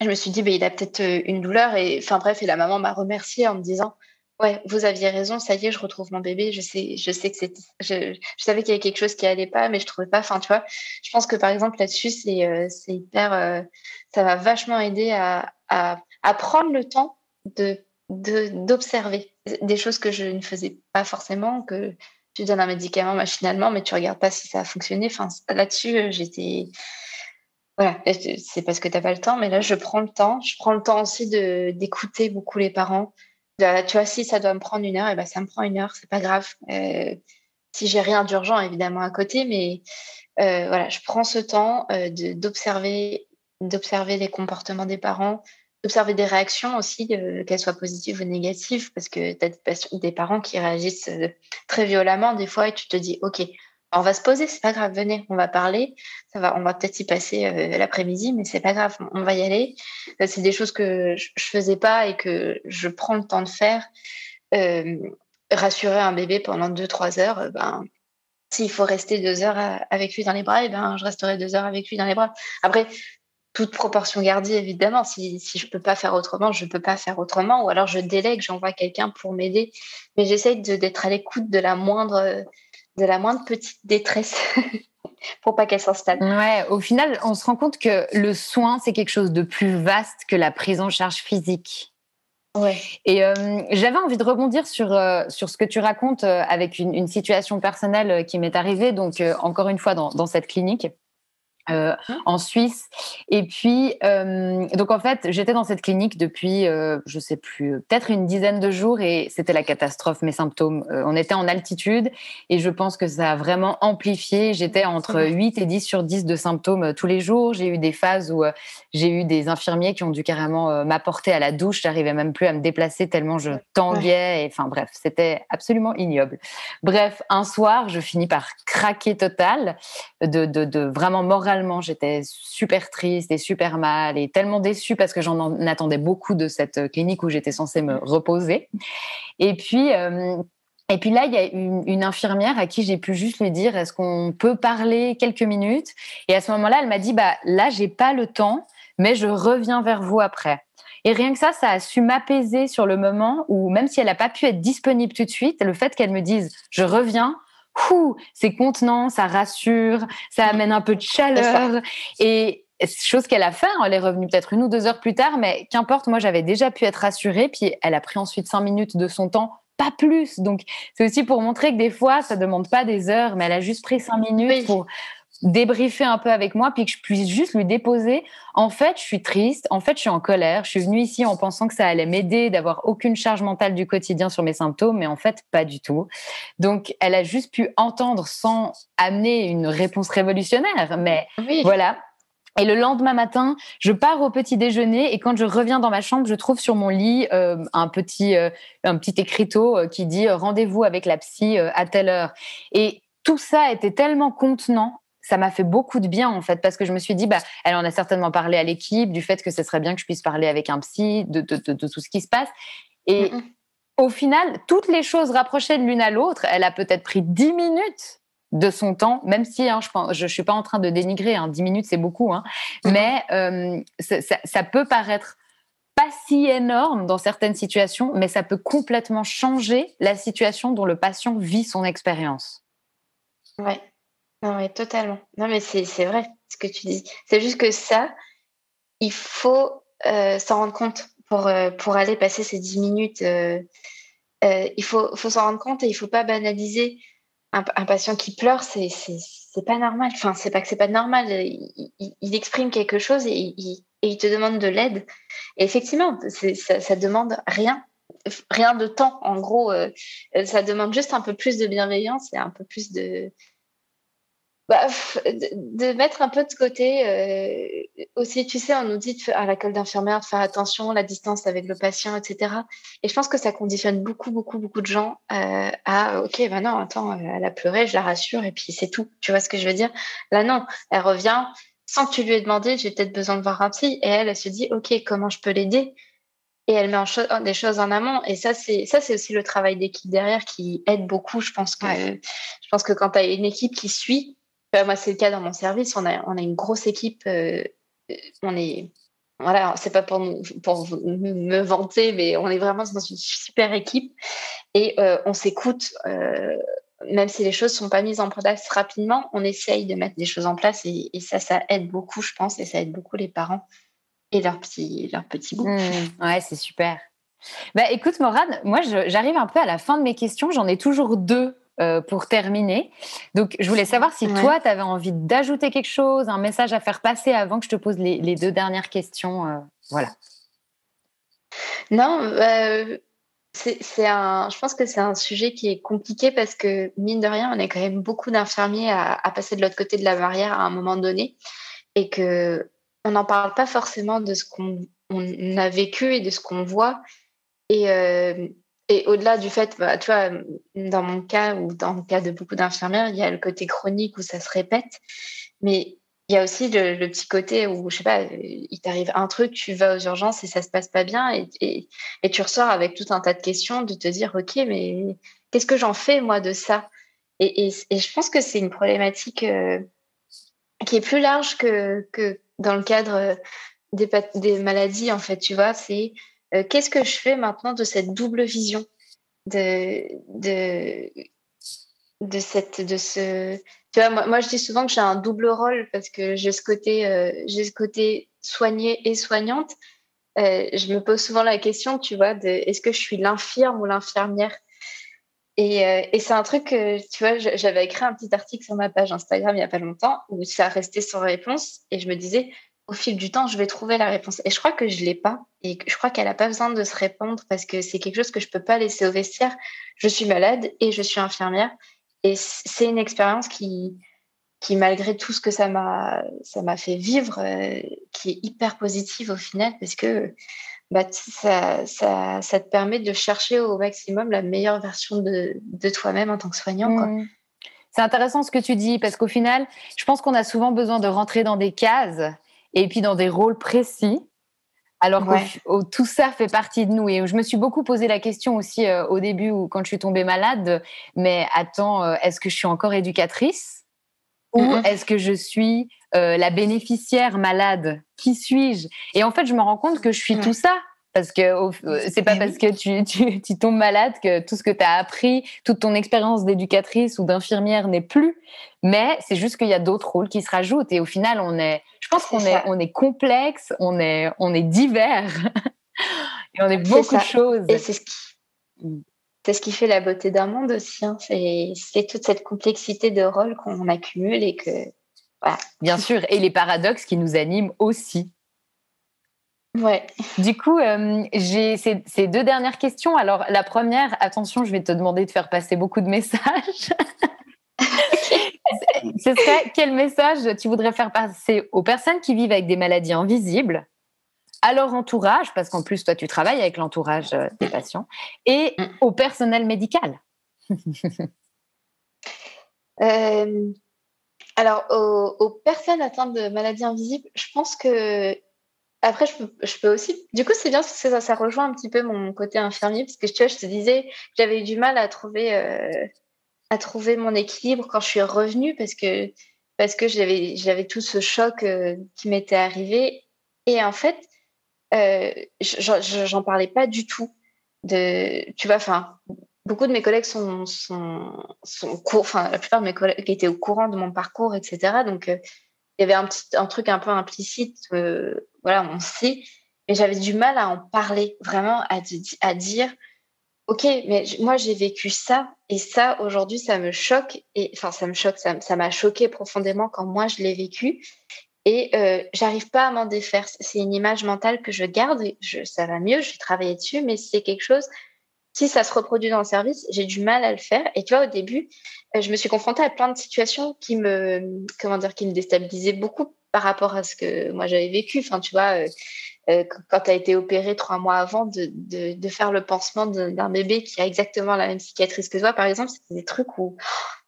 je me suis dit, ben, il a peut-être une douleur. Et enfin bref, et la maman m'a remercié en me disant, Ouais, vous aviez raison, ça y est, je retrouve mon bébé. Je sais, je sais que c'est, je, savais qu'il y avait quelque chose qui allait pas, mais je trouvais pas. Enfin, tu vois, je pense que par exemple là-dessus, c'est, euh, c'est hyper, euh, ça va vachement aider à, à, prendre le temps de, de, d'observer des choses que je ne faisais pas forcément, que tu donnes un médicament machinalement, mais tu regardes pas si ça a fonctionné. Enfin, là-dessus, euh, j'étais, voilà, c'est parce que tu n'as pas le temps, mais là, je prends le temps. Je prends le temps aussi de, d'écouter beaucoup les parents tu vois, si ça doit me prendre une heure, et ben ça me prend une heure, c'est pas grave. Euh, si j'ai rien d'urgent, évidemment, à côté, mais euh, voilà, je prends ce temps euh, d'observer d'observer les comportements des parents, d'observer des réactions aussi, qu'elles soient positives ou négatives, parce que tu as des parents qui réagissent très violemment des fois et tu te dis, OK, on va se poser, c'est pas grave, venez, on va parler, ça va, on va peut-être y passer euh, l'après-midi, mais c'est pas grave, on va y aller. Euh, c'est des choses que je, faisais pas et que je prends le temps de faire. Euh, rassurer un bébé pendant deux trois heures, ben s'il faut rester deux heures avec lui dans les bras, eh ben je resterai deux heures avec lui dans les bras. Après, toute proportion gardée, évidemment. Si, si je peux pas faire autrement, je peux pas faire autrement. Ou alors je délègue, j'envoie quelqu'un pour m'aider. Mais j'essaye d'être à l'écoute de la moindre de la moindre petite détresse pour pas qu'elle s'installe. Ouais, au final, on se rend compte que le soin, c'est quelque chose de plus vaste que la prise en charge physique. Ouais. Et euh, j'avais envie de rebondir sur, euh, sur ce que tu racontes euh, avec une, situation personnelle qui m'est arrivée, donc encore une fois dans, dans cette clinique. Euh, mmh. en Suisse. Et puis, euh, donc en fait, j'étais dans cette clinique depuis, euh, je sais plus, peut-être une dizaine de jours et c'était la catastrophe, mes symptômes. on était en altitude et je pense que ça a vraiment amplifié. J'étais entre 8 et 10 sur 10 de symptômes tous les jours. J'ai eu des phases où j'ai eu des infirmiers qui ont dû carrément m'apporter à la douche. J'arrivais même plus à me déplacer tellement je tanguais. Et, enfin bref, c'était absolument ignoble. Bref, un soir, je finis par craquer total, de, de, de vraiment moralement j'étais super triste et super mal et tellement déçue parce que j'en attendais beaucoup de cette euh, clinique où j'étais censée me reposer. Et puis, euh, et puis là, il y a une, infirmière à qui j'ai pu juste lui dire est-ce qu'on peut parler quelques minutes? Et à ce moment-là, elle m'a dit bah là, j'ai pas le temps, mais je reviens vers vous après. Et rien que ça, ça a su m'apaiser sur le moment où, même si elle n'a pas pu être disponible tout de suite, le fait qu'elle me dise je reviens, c'est contenant, ça rassure, ça amène un peu de chaleur. Et chose qu'elle a fait, hein, elle est revenue peut-être une ou deux heures plus tard, mais qu'importe, moi j'avais déjà pu être rassurée, puis elle a pris ensuite cinq minutes de son temps pas plus. Donc, c'est aussi pour montrer que des fois, ça demande pas des heures, mais elle a juste pris cinq minutes pour débriefer un peu avec moi, puis que je puisse juste lui déposer. En fait, je suis triste. En fait, je suis en colère. Je suis venue ici en pensant que ça allait m'aider d'avoir aucune charge mentale du quotidien sur mes symptômes, mais en fait, pas du tout. Donc, elle a juste pu entendre sans amener une réponse révolutionnaire. Mais voilà. Et le lendemain matin, je pars au petit déjeuner et quand je reviens dans ma chambre, je trouve sur mon lit euh, un petit euh, un petit écriteau euh, qui dit rendez-vous avec la psy à telle heure. Et tout ça était tellement contenant ça m'a fait beaucoup de bien en fait parce que je me suis dit bah elle en a certainement parlé à l'équipe du fait que ce serait bien que je puisse parler avec un psy de, tout ce qui se passe. Et au final toutes les choses rapprochées de l'une à l'autre elle a peut-être pris dix minutes de son temps même si hein, je ne suis pas en train de dénigrer hein, 10 minutes c'est beaucoup hein, mais euh, ça, peut paraître pas si énorme dans certaines situations mais ça peut complètement changer la situation dont le patient vit son expérience. Ouais non, mais totalement. Non, mais c'est vrai ce que tu dis. C'est juste que ça, il faut euh, s'en rendre compte pour, euh, pour aller passer ces 10 minutes. Euh, il faut, faut s'en rendre compte et il faut pas banaliser. Un, patient qui pleure, c'est pas normal. Enfin, c'est pas que c'est pas normal. Il, exprime quelque chose et il, et il te demande de l'aide. Et effectivement, ça, ça demande rien rien de temps. En gros, ça demande juste un peu plus de bienveillance et un peu plus de, bah, de, mettre un peu de côté euh, aussi, tu sais, on nous dit à l'école d'infirmière de faire attention, la distance avec le patient, etc. Et je pense que ça conditionne beaucoup, beaucoup, beaucoup de gens euh, à, ok, ben non, attends, elle a pleuré, je la rassure, et puis c'est tout. Tu vois ce que je veux dire? Là, non, elle revient sans que tu lui aies demandé, j'ai peut-être besoin de voir un psy, et elle, elle se dit, ok, comment je peux l'aider? Et elle met en des choses en amont et ça c'est ça c'est aussi le travail d'équipe derrière qui aide beaucoup je pense que je pense que quand tu as une équipe qui suit moi, c'est le cas dans mon service. On a, une grosse équipe. Euh, on est, voilà, c'est pas pour, me vanter, mais on est vraiment dans une super équipe et euh, on s'écoute. Euh, même si les choses sont pas mises en place rapidement, on essaye de mettre des choses en place et, ça, ça aide beaucoup, je pense, et ça aide beaucoup les parents et leurs petits, leurs petits. Mmh, c'est super. Bah, écoute, Morane, moi, j'arrive un peu à la fin de mes questions. J'en ai toujours deux euh, pour terminer. Donc, je voulais savoir si toi, tu avais envie d'ajouter quelque chose, un message à faire passer avant que je te pose les, deux dernières questions. Euh, voilà. Non, euh, c'est un, je pense que c'est un sujet qui est compliqué parce que, mine de rien, on est quand même beaucoup d'infirmiers à, passer de l'autre côté de la barrière à un moment donné et que on n'en parle pas forcément de ce qu'on a vécu et de ce qu'on voit. Et, euh, et au-delà du fait, bah, tu vois, dans mon cas ou dans le cas de beaucoup d'infirmières, il y a le côté chronique où ça se répète. Mais il y a aussi le, petit côté où, je sais pas, il t'arrive un truc, tu vas aux urgences et ça se passe pas bien et, tu ressors avec tout un tas de questions de te dire, OK, mais qu'est-ce que j'en fais, moi, de ça? Et, et, je pense que c'est une problématique euh, qui est plus large que, que dans le cadre des, des maladies, en fait, tu vois, c'est euh, qu'est-ce que je fais maintenant de cette double vision de, de, de, cette, de ce tu vois, moi, je dis souvent que j'ai un double rôle parce que j'ai ce côté, euh, ce côté soignée et soignante. Euh, je me pose souvent la question, tu vois, est-ce que je suis l'infirme ou l'infirmière? Et, euh, et c'est un truc que, tu vois, j'avais écrit un petit article sur ma page Instagram il n'y a pas longtemps où ça restait sans réponse et je me disais, au fil du temps, je vais trouver la réponse. Et je crois que je l'ai pas. Et je crois qu'elle n'a pas besoin de se répondre parce que c'est quelque chose que je peux pas laisser au vestiaire. Je suis malade et je suis infirmière. Et c'est une expérience qui, qui, malgré tout ce que ça m'a, fait vivre, euh, qui est hyper positive au final, parce que bah, ça, ça, ça, te permet de chercher au maximum la meilleure version de, de toi-même en tant que soignant. Mmh. C'est intéressant ce que tu dis, parce qu'au final, je pense qu'on a souvent besoin de rentrer dans des cases et puis dans des rôles précis. Alors que tout ça fait partie de nous. Et je me suis beaucoup posé la question aussi euh, au début ou quand je suis tombée malade, mais attends, euh, est-ce que je suis encore éducatrice ou est-ce que je suis euh, la bénéficiaire malade? Qui suis-je? Et en fait, je me rends compte que je suis tout ça. Parce que c'est pas parce que tu, tu, tu, tombes malade que tout ce que tu as appris, toute ton expérience d'éducatrice ou d'infirmière n'est plus. Mais c'est juste qu'il y a d'autres rôles qui se rajoutent. Et au final, on est, je pense qu'on est, on est complexe, on est, on est divers. et on est beaucoup de choses. Et c'est ce qui. C'est ce qui fait la beauté d'un monde aussi. Hein. C'est toute cette complexité de rôles qu'on accumule et que. Voilà. Bien sûr, et les paradoxes qui nous animent aussi. Ouais. Du coup, euh, j'ai ces, ces, deux dernières questions. Alors, la première, attention, je vais te demander de faire passer beaucoup de messages. Ce serait quel message tu voudrais faire passer aux personnes qui vivent avec des maladies invisibles, à leur entourage, parce qu'en plus, toi, tu travailles avec l'entourage euh, des patients, et mm. au personnel médical? Euh, Alors, aux, personnes atteintes de maladies invisibles, je pense que. Après, je peux, aussi. Du coup, c'est bien parce que ça, rejoint un petit peu mon côté infirmier, parce que tu vois, je te disais, j'avais eu du mal à trouver. Euh, à trouver mon équilibre quand je suis revenue parce que parce que j'avais j'avais tout ce choc euh, qui m'était arrivé et en fait euh, j'en parlais pas du tout tu vois enfin beaucoup de mes collègues sont sont, sont enfin la plupart de mes collègues étaient au courant de mon parcours etc donc il y avait un petit un truc un peu implicite euh, voilà on sait mais j'avais du mal à en parler vraiment à, dire ok, mais moi j'ai vécu ça et ça aujourd'hui ça me choque et enfin ça me choque, ça m'a choqué profondément quand moi je l'ai vécu et euh, j'arrive pas à m'en défaire. C'est une image mentale que je garde, ça va mieux, je vais travailler dessus, mais c'est quelque chose. Si ça se reproduit dans le service, j'ai du mal à le faire. Et tu vois, au début, euh, je me suis confrontée à plein de situations qui me, comment dire, qui me déstabilisaient beaucoup par rapport à ce que moi j'avais vécu. Enfin, tu vois, euh, euh, quand tu as été opéré trois mois avant, de, faire le pansement d'un bébé qui a exactement la même cicatrice que toi, par exemple, c'était des trucs où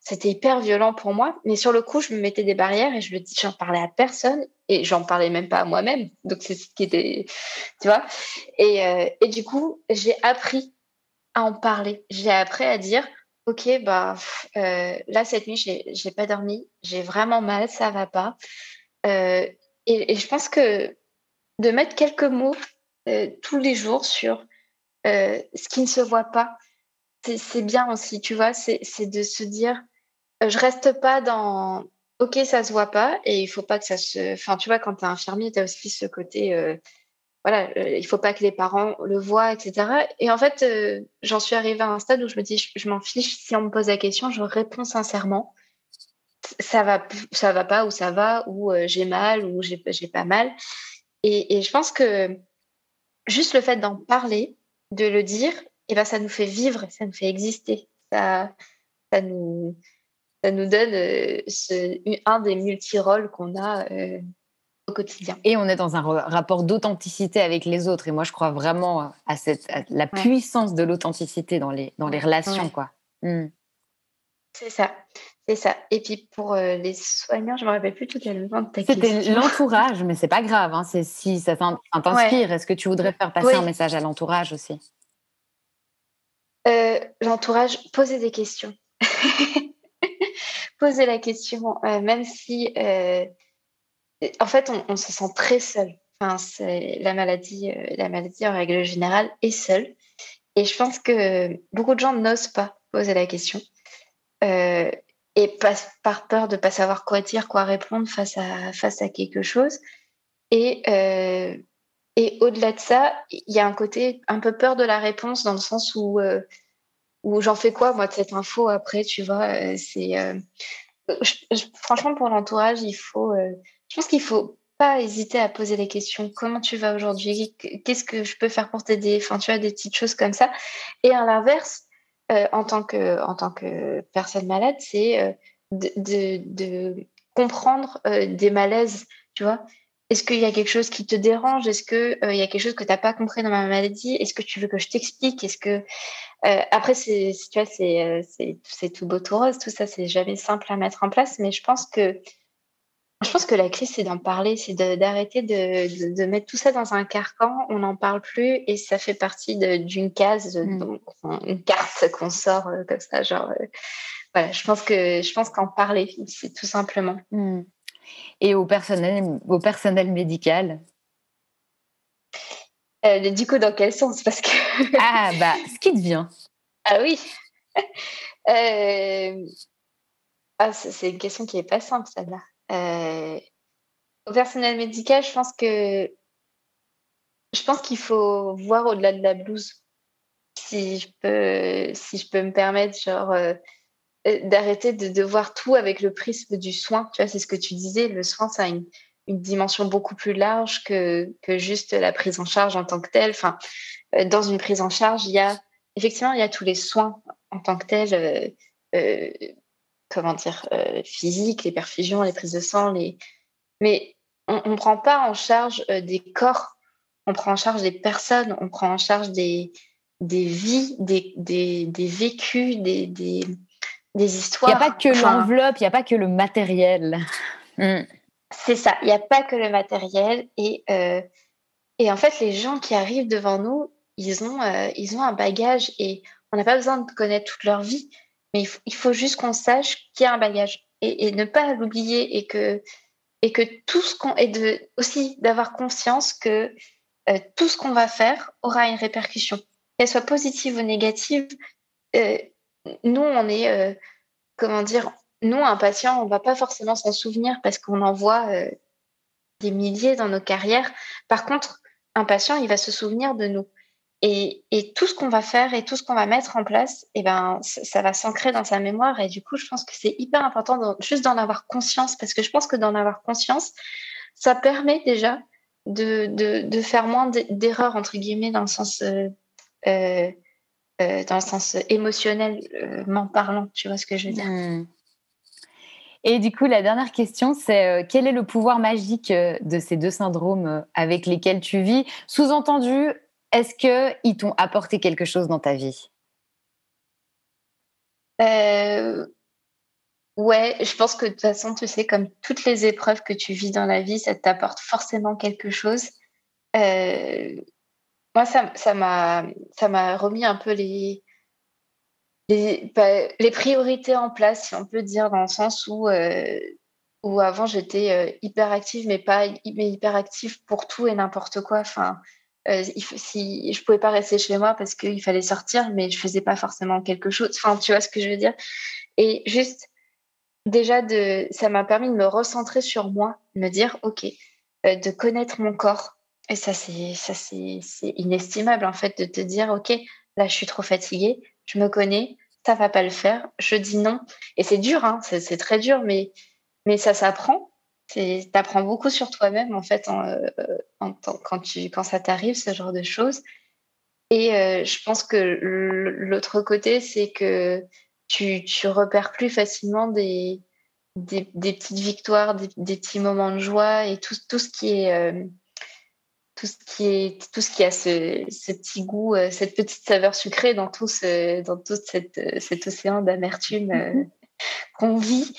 c'était hyper violent pour moi. Mais sur le coup, je me mettais des barrières et je le j'en parlais à personne et j'en parlais même pas à moi-même. Donc c'est ce qui était, tu vois. Et, et du coup, j'ai appris à en parler. J'ai appris à dire, ok, bah euh, là cette nuit, j'ai pas dormi, j'ai vraiment mal, ça va pas. Euh, et, je pense que de mettre quelques mots euh, tous les jours sur ce qui ne se voit pas. C'est bien aussi, tu vois, c'est de se dire, je reste pas dans, ok, ça se voit pas, et il faut pas que ça se, enfin, tu vois, quand tu es infirmier, tu as aussi ce côté, voilà, il faut pas que les parents le voient, etc. Et en fait, j'en suis arrivée à un stade où je me dis, je, m'en fiche, si on me pose la question, je réponds sincèrement. Ça va, ça va pas, ou ça va, ou j'ai mal, ou j'ai pas mal. Et, je pense que juste le fait d'en parler, de le dire, et ben, ça nous fait vivre, ça nous fait exister. Ça, ça, nous, ça nous donne ce, un des multi-rôles qu'on a au quotidien. Et on est dans un rapport d'authenticité avec les autres. Et moi, je crois vraiment à, cette, la puissance de l'authenticité dans les, dans les relations. quoi. Hmm. C'est ça. C'est ça. Et puis pour euh, les soignants, je ne me rappelle plus tout à l'heure de ta C'était l'entourage, mais c'est pas grave. Hein, c'est si ça t'inspire. Est-ce que tu voudrais faire passer un message à l'entourage aussi? Euh, L'entourage, poser des questions. poser la question, euh, même si, en fait, on, se sent très seul. Enfin, la maladie, la maladie en règle générale est seule. Et je pense que beaucoup de gens n'osent pas poser la question. Euh, et pas, par peur de ne pas savoir quoi dire, quoi répondre face à, face à quelque chose. Et, euh, et au-delà de ça, il y a un côté un peu peur de la réponse dans le sens où, euh, où j'en fais quoi, moi, de cette info après, tu vois. c'est franchement, pour l'entourage, il faut. Je pense qu'il faut pas hésiter à poser des questions. Comment tu vas aujourd'hui? Qu'est-ce que je peux faire pour t'aider? Enfin, tu vois, des petites choses comme ça. Et à l'inverse, euh, en, tant que, en tant que personne malade, c'est euh, de, de, comprendre euh, des malaises, tu vois. Est-ce qu'il y a quelque chose qui te dérange? Est-ce qu'il il y a quelque chose que tu n'as pas compris dans ma maladie? Est-ce que tu veux que je t'explique? Est-ce que après c'est tu vois c'est c'est tout beau tout rose tout ça c'est jamais simple à mettre en place mais je pense que je pense que la crise, c'est d'en parler, c'est d'arrêter de, de, mettre tout ça dans un carcan. On n'en parle plus et ça fait partie d'une case, mm. une carte qu'on sort euh, comme ça. Genre, euh, voilà, je pense que je pense qu'en parler, c'est tout simplement. Mm. Et au personnel, au personnel médical? Euh, Du coup, dans quel sens? Parce que ah bah, ce qui devient. Ah oui. ah, c'est une question qui est pas simple, celle-là. Euh, au personnel médical, je pense que je pense qu'il faut voir au-delà de la blouse. Si je peux, si je peux me permettre, genre euh, euh, d'arrêter de, voir tout avec le prisme du soin. Tu vois, c'est ce que tu disais. Le soin, ça a une, dimension beaucoup plus large que, que juste la prise en charge en tant que telle. Enfin, dans une prise en charge, il y a effectivement il y a tous les soins en tant que tels comment dire, euh, physiques, les perfusions, les prises de sang, les... mais on ne prend pas en charge euh, des corps, on prend en charge des personnes, on prend en charge des, des vies, des, des, des vécus, des, des, des histoires. Il n'y a pas que l'enveloppe, il n'y a pas que le matériel. Hmm. C'est ça, il n'y a pas que le matériel. Et, euh, et en fait, les gens qui arrivent devant nous, ils ont, ils ont un bagage et on n'a pas besoin de connaître toute leur vie. Mais il faut juste qu'on sache qu'il y a un bagage et, ne pas l'oublier et que, et que tout ce qu'on. Et de, aussi d'avoir conscience que euh, tout ce qu'on va faire aura une répercussion. Qu'elle soit positive ou négative, euh, nous, on est. Euh, comment dire Nous, un patient, on ne va pas forcément s'en souvenir parce qu'on en voit des milliers dans nos carrières. Par contre, un patient, il va se souvenir de nous. Et, tout ce qu'on va faire et tout ce qu'on va mettre en place, eh ben, ça va s'ancrer dans sa mémoire. Et du coup, je pense que c'est hyper important juste d'en avoir conscience, parce que je pense que d'en avoir conscience, ça permet déjà de, de, faire moins d'erreurs, entre guillemets, dans le sens, euh, euh, euh, dans le sens émotionnellement parlant. Tu vois ce que je veux dire? Hmm. Et du coup, la dernière question, c'est quel est le pouvoir magique de ces deux syndromes avec lesquels tu vis? Sous-entendu, est-ce qu'ils t'ont apporté quelque chose dans ta vie? Euh, Ouais, je pense que de toute façon, tu sais, comme toutes les épreuves que tu vis dans la vie, ça t'apporte forcément quelque chose. Euh, moi, ça m'a ça m'a remis un peu les, bah, les, priorités en place, si on peut dire, dans le sens où, euh, où avant j'étais hyper active, mais pas mais hyper active pour tout et n'importe quoi. Enfin, euh, si je pouvais pas rester chez moi parce qu'il fallait sortir, mais je faisais pas forcément quelque chose. Enfin, tu vois ce que je veux dire? Et juste, déjà, de, ça m'a permis de me recentrer sur moi, de me dire, ok, euh, de connaître mon corps. Et ça, c'est ça, c'est inestimable en fait de te dire, ok, là, je suis trop fatiguée, je me connais, ça va pas le faire, je dis non. Et c'est dur, hein, c'est très dur, mais mais ça s'apprend tu apprends beaucoup sur toi-même en fait euh, quand, ça t'arrive ce genre de choses Et je pense que l'autre côté, c'est que tu, repères plus facilement des, des, petites victoires, des, petits moments de joie et tout, tout ce qui est tout ce qui est tout ce qui a ce, petit goût, cette petite saveur sucrée dans tout ce, dans tout cet océan d'amertume mm-hmm. Qu'on vit.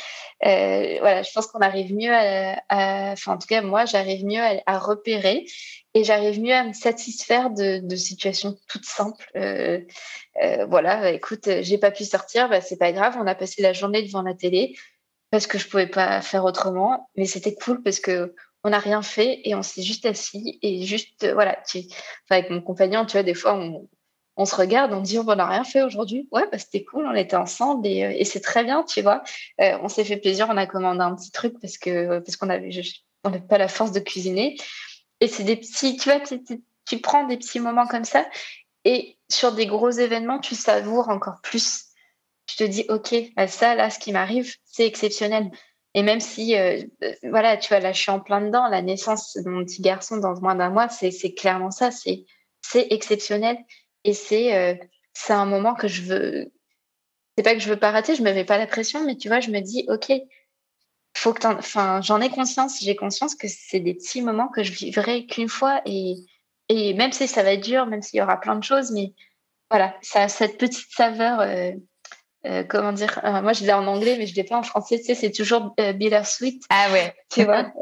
Euh, voilà, je pense qu'on arrive mieux à, enfin en tout cas moi j'arrive mieux à, repérer et j'arrive mieux à me satisfaire de, situations toutes simples. Euh, euh, voilà, écoute, j'ai pas pu sortir, bah, c'est pas grave, on a passé la journée devant la télé parce que je pouvais pas faire autrement, mais c'était cool parce que on n'a rien fait et on s'est juste assis et juste voilà, avec mon compagnon, tu vois, des fois on, on se regarde, on dit on n'a rien fait aujourd'hui. Ouais, bah, c'était cool, on était ensemble et, euh, c'est très bien, tu vois. Euh, on s'est fait plaisir, on a commandé un petit truc parce que parce qu'on avait on n'avait pas la force de cuisiner. Et c'est des petits, tu vois, tu, prends des petits moments comme ça et sur des gros événements, tu savoures encore plus. Tu te dis ok, bah, ça là, ce qui m'arrive, c'est exceptionnel. Et même si, euh, voilà, tu vois, là, je suis en plein dedans, la naissance de mon petit garçon dans moins d'un mois, c'est clairement ça, c'est exceptionnel. Et c'est euh, c'est un moment que je veux. C'est pas que je veux pas rater, je me mets pas la pression, mais tu vois, je me dis, ok, faut que enfin, j'en ai conscience, j'ai conscience que c'est des petits moments que je vivrai qu'une fois et, et même si ça va être dur, même s'il y aura plein de choses, mais voilà, ça a cette petite saveur. Euh, euh, comment dire Moi, je l'ai en anglais, mais je l'ai pas en français. Tu sais, c'est toujours bittersweet. Ah ouais. Tu vois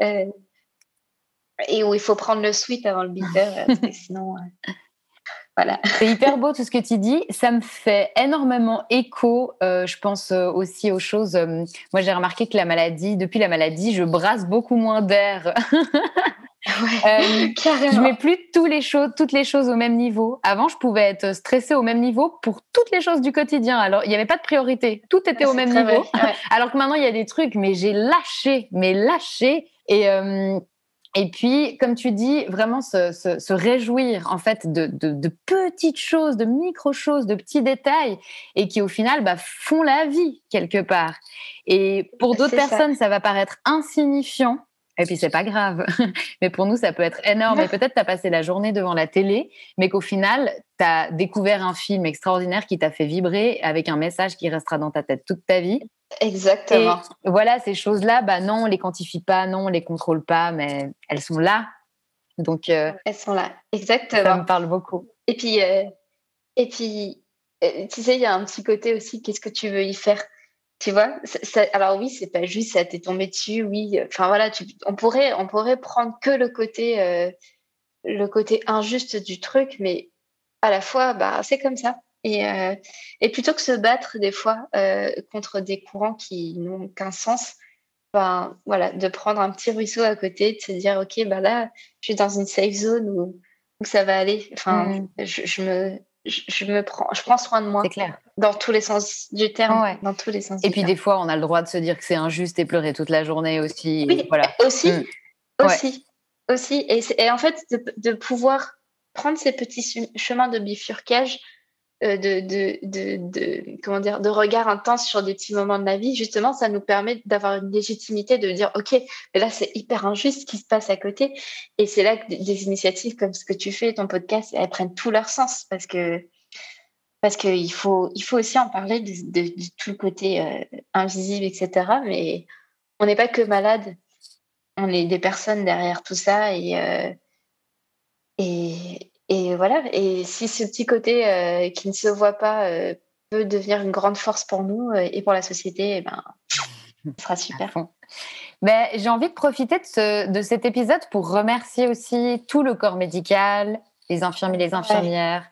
Et où il faut prendre le sweet avant le bitter, parce C'est hyper beau tout ce que tu dis. Ça me fait énormément écho. Euh, je pense euh, aussi aux choses. Euh, moi, j'ai remarqué que la maladie, depuis la maladie, je brasse beaucoup moins d'air. Ouais, je mets plus tous les choses, toutes les choses au même niveau. Avant, je pouvais être stressée au même niveau pour toutes les choses du quotidien. Alors, il n'y avait pas de priorité. Tout était au même niveau. Alors que maintenant, il y a des trucs, mais j'ai lâché, mais lâché. Et, et puis, comme tu dis, vraiment se, se, se réjouir en fait de, de, de, petites choses, de micro-choses, de petits détails, et qui au final bah, font la vie quelque part. Et pour d'autres personnes, ça. ça va paraître insignifiant, et puis c'est pas grave. mais pour nous, ça peut être énorme. Et peut-être tu as passé la journée devant la télé, mais qu'au final, tu as découvert un film extraordinaire qui t'a fait vibrer avec un message qui restera dans ta tête toute ta vie. Exactement. Et voilà, ces choses-là, bah non, on les quantifie pas, non, on les contrôle pas, mais elles sont là. Donc euh, elles sont là, exactement. Ça me parle beaucoup. Et puis, euh, et puis, euh, tu sais, il y a un petit côté aussi. Qu'est-ce que tu veux y faire? Tu vois, alors oui, c'est pas juste, ça t'est tombé dessus, oui. Enfin voilà, on pourrait, on pourrait prendre que le côté, euh, le côté injuste du truc, mais à la fois, bah c'est comme ça. Et, euh, et plutôt que se battre des fois euh, contre des courants qui n'ont qu'un sens, ben voilà, de prendre un petit ruisseau à côté, de se dire ok, bah là, je suis dans une safe zone où, où ça va aller. Enfin, mmh. je me je, me prends, je prends soin de moi. C'est clair. Dans tous les sens du terme. Dans tous les sens. Et puis des fois, on a le droit de se dire que c'est injuste et pleurer toute la journée aussi. Oui, voilà. Aussi, mm. aussi, aussi. Et, en fait, de, pouvoir prendre ces petits chemins de bifurcage de, de, de, de, comment dire, de regard intense sur des petits moments de la vie, justement, ça nous permet d'avoir une légitimité de dire, OK, mais là, c'est hyper injuste ce qui se passe à côté. Et c'est là que des initiatives comme ce que tu fais, ton podcast, elles prennent tout leur sens parce que parce qu'il faut, il faut aussi en parler de, tout le côté euh, invisible, etc. Mais on n'est pas que malade, on est des personnes derrière tout ça et, euh, et, et voilà, et si ce petit côté euh, qui ne se voit pas euh, peut devenir une grande force pour nous euh, et pour la société, eh ben, ce sera super. Ben, J'ai envie de profiter de, ce, de, cet épisode pour remercier aussi tout le corps médical, les infirmiers, les infirmières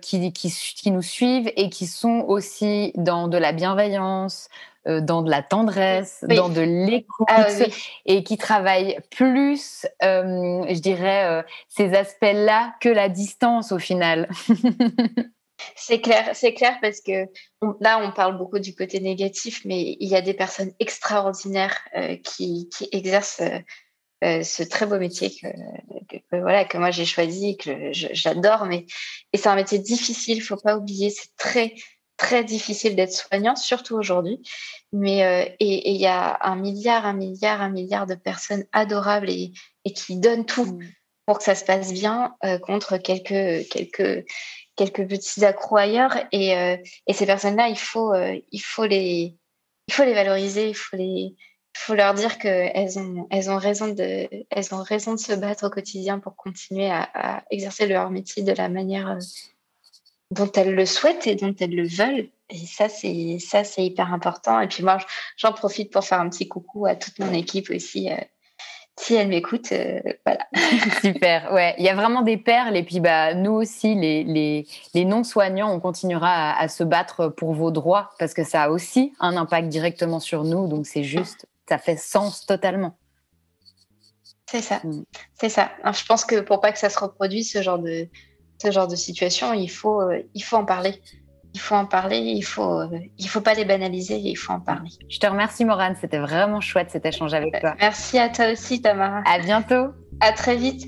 qui, qui, qui, nous suivent et qui sont aussi dans de la bienveillance, dans de la tendresse, dans de l'écoute ah et qui travaille plus, euh, je dirais, euh, ces aspects-là que la distance au final. C'est clair, c'est clair parce que là, on parle beaucoup du côté négatif, mais il y a des personnes extraordinaires qui, qui, exercent ce très beau métier que, voilà que moi j'ai choisi, que j'adore, mais et c'est un métier difficile, faut pas oublier, c'est très très difficile d'être soignant, surtout aujourd'hui. Mais euh, et il y a un milliard, un milliard, un milliard de personnes adorables et, et qui donnent tout. pour que ça se passe bien contre quelques, quelques, quelques petits accros ailleurs. Et, et ces personnes-là, il faut, il, faut les, il faut les valoriser, il faut, les, il faut leur dire qu'elles ont, elles ont, raison de, elles ont raison de se battre au quotidien pour continuer à, à exercer leur métier de la manière dont elles le souhaitent et dont elles le veulent. Et ça, c'est ça, c'est hyper important. Et puis moi, j'en profite pour faire un petit coucou à toute mon équipe aussi. Euh, si elle m'écoute, euh, voilà. Super. Ouais, il y a vraiment des perles. Et puis, bah, nous aussi, les, les, les non-soignants, on continuera à, se battre pour vos droits parce que ça a aussi un impact directement sur nous. Donc, c'est juste, ça fait sens totalement. C'est ça. Mm. C'est ça. je pense que pour pas que ça se reproduise, ce genre de, ce genre de situation, il faut, euh, il faut en parler. Il faut en parler, il faut, euh, il faut pas les banaliser, il faut en parler. Je te remercie, Morane. C'était vraiment chouette cet échange avec toi. Merci à toi aussi, Tamara. À bientôt. À très vite.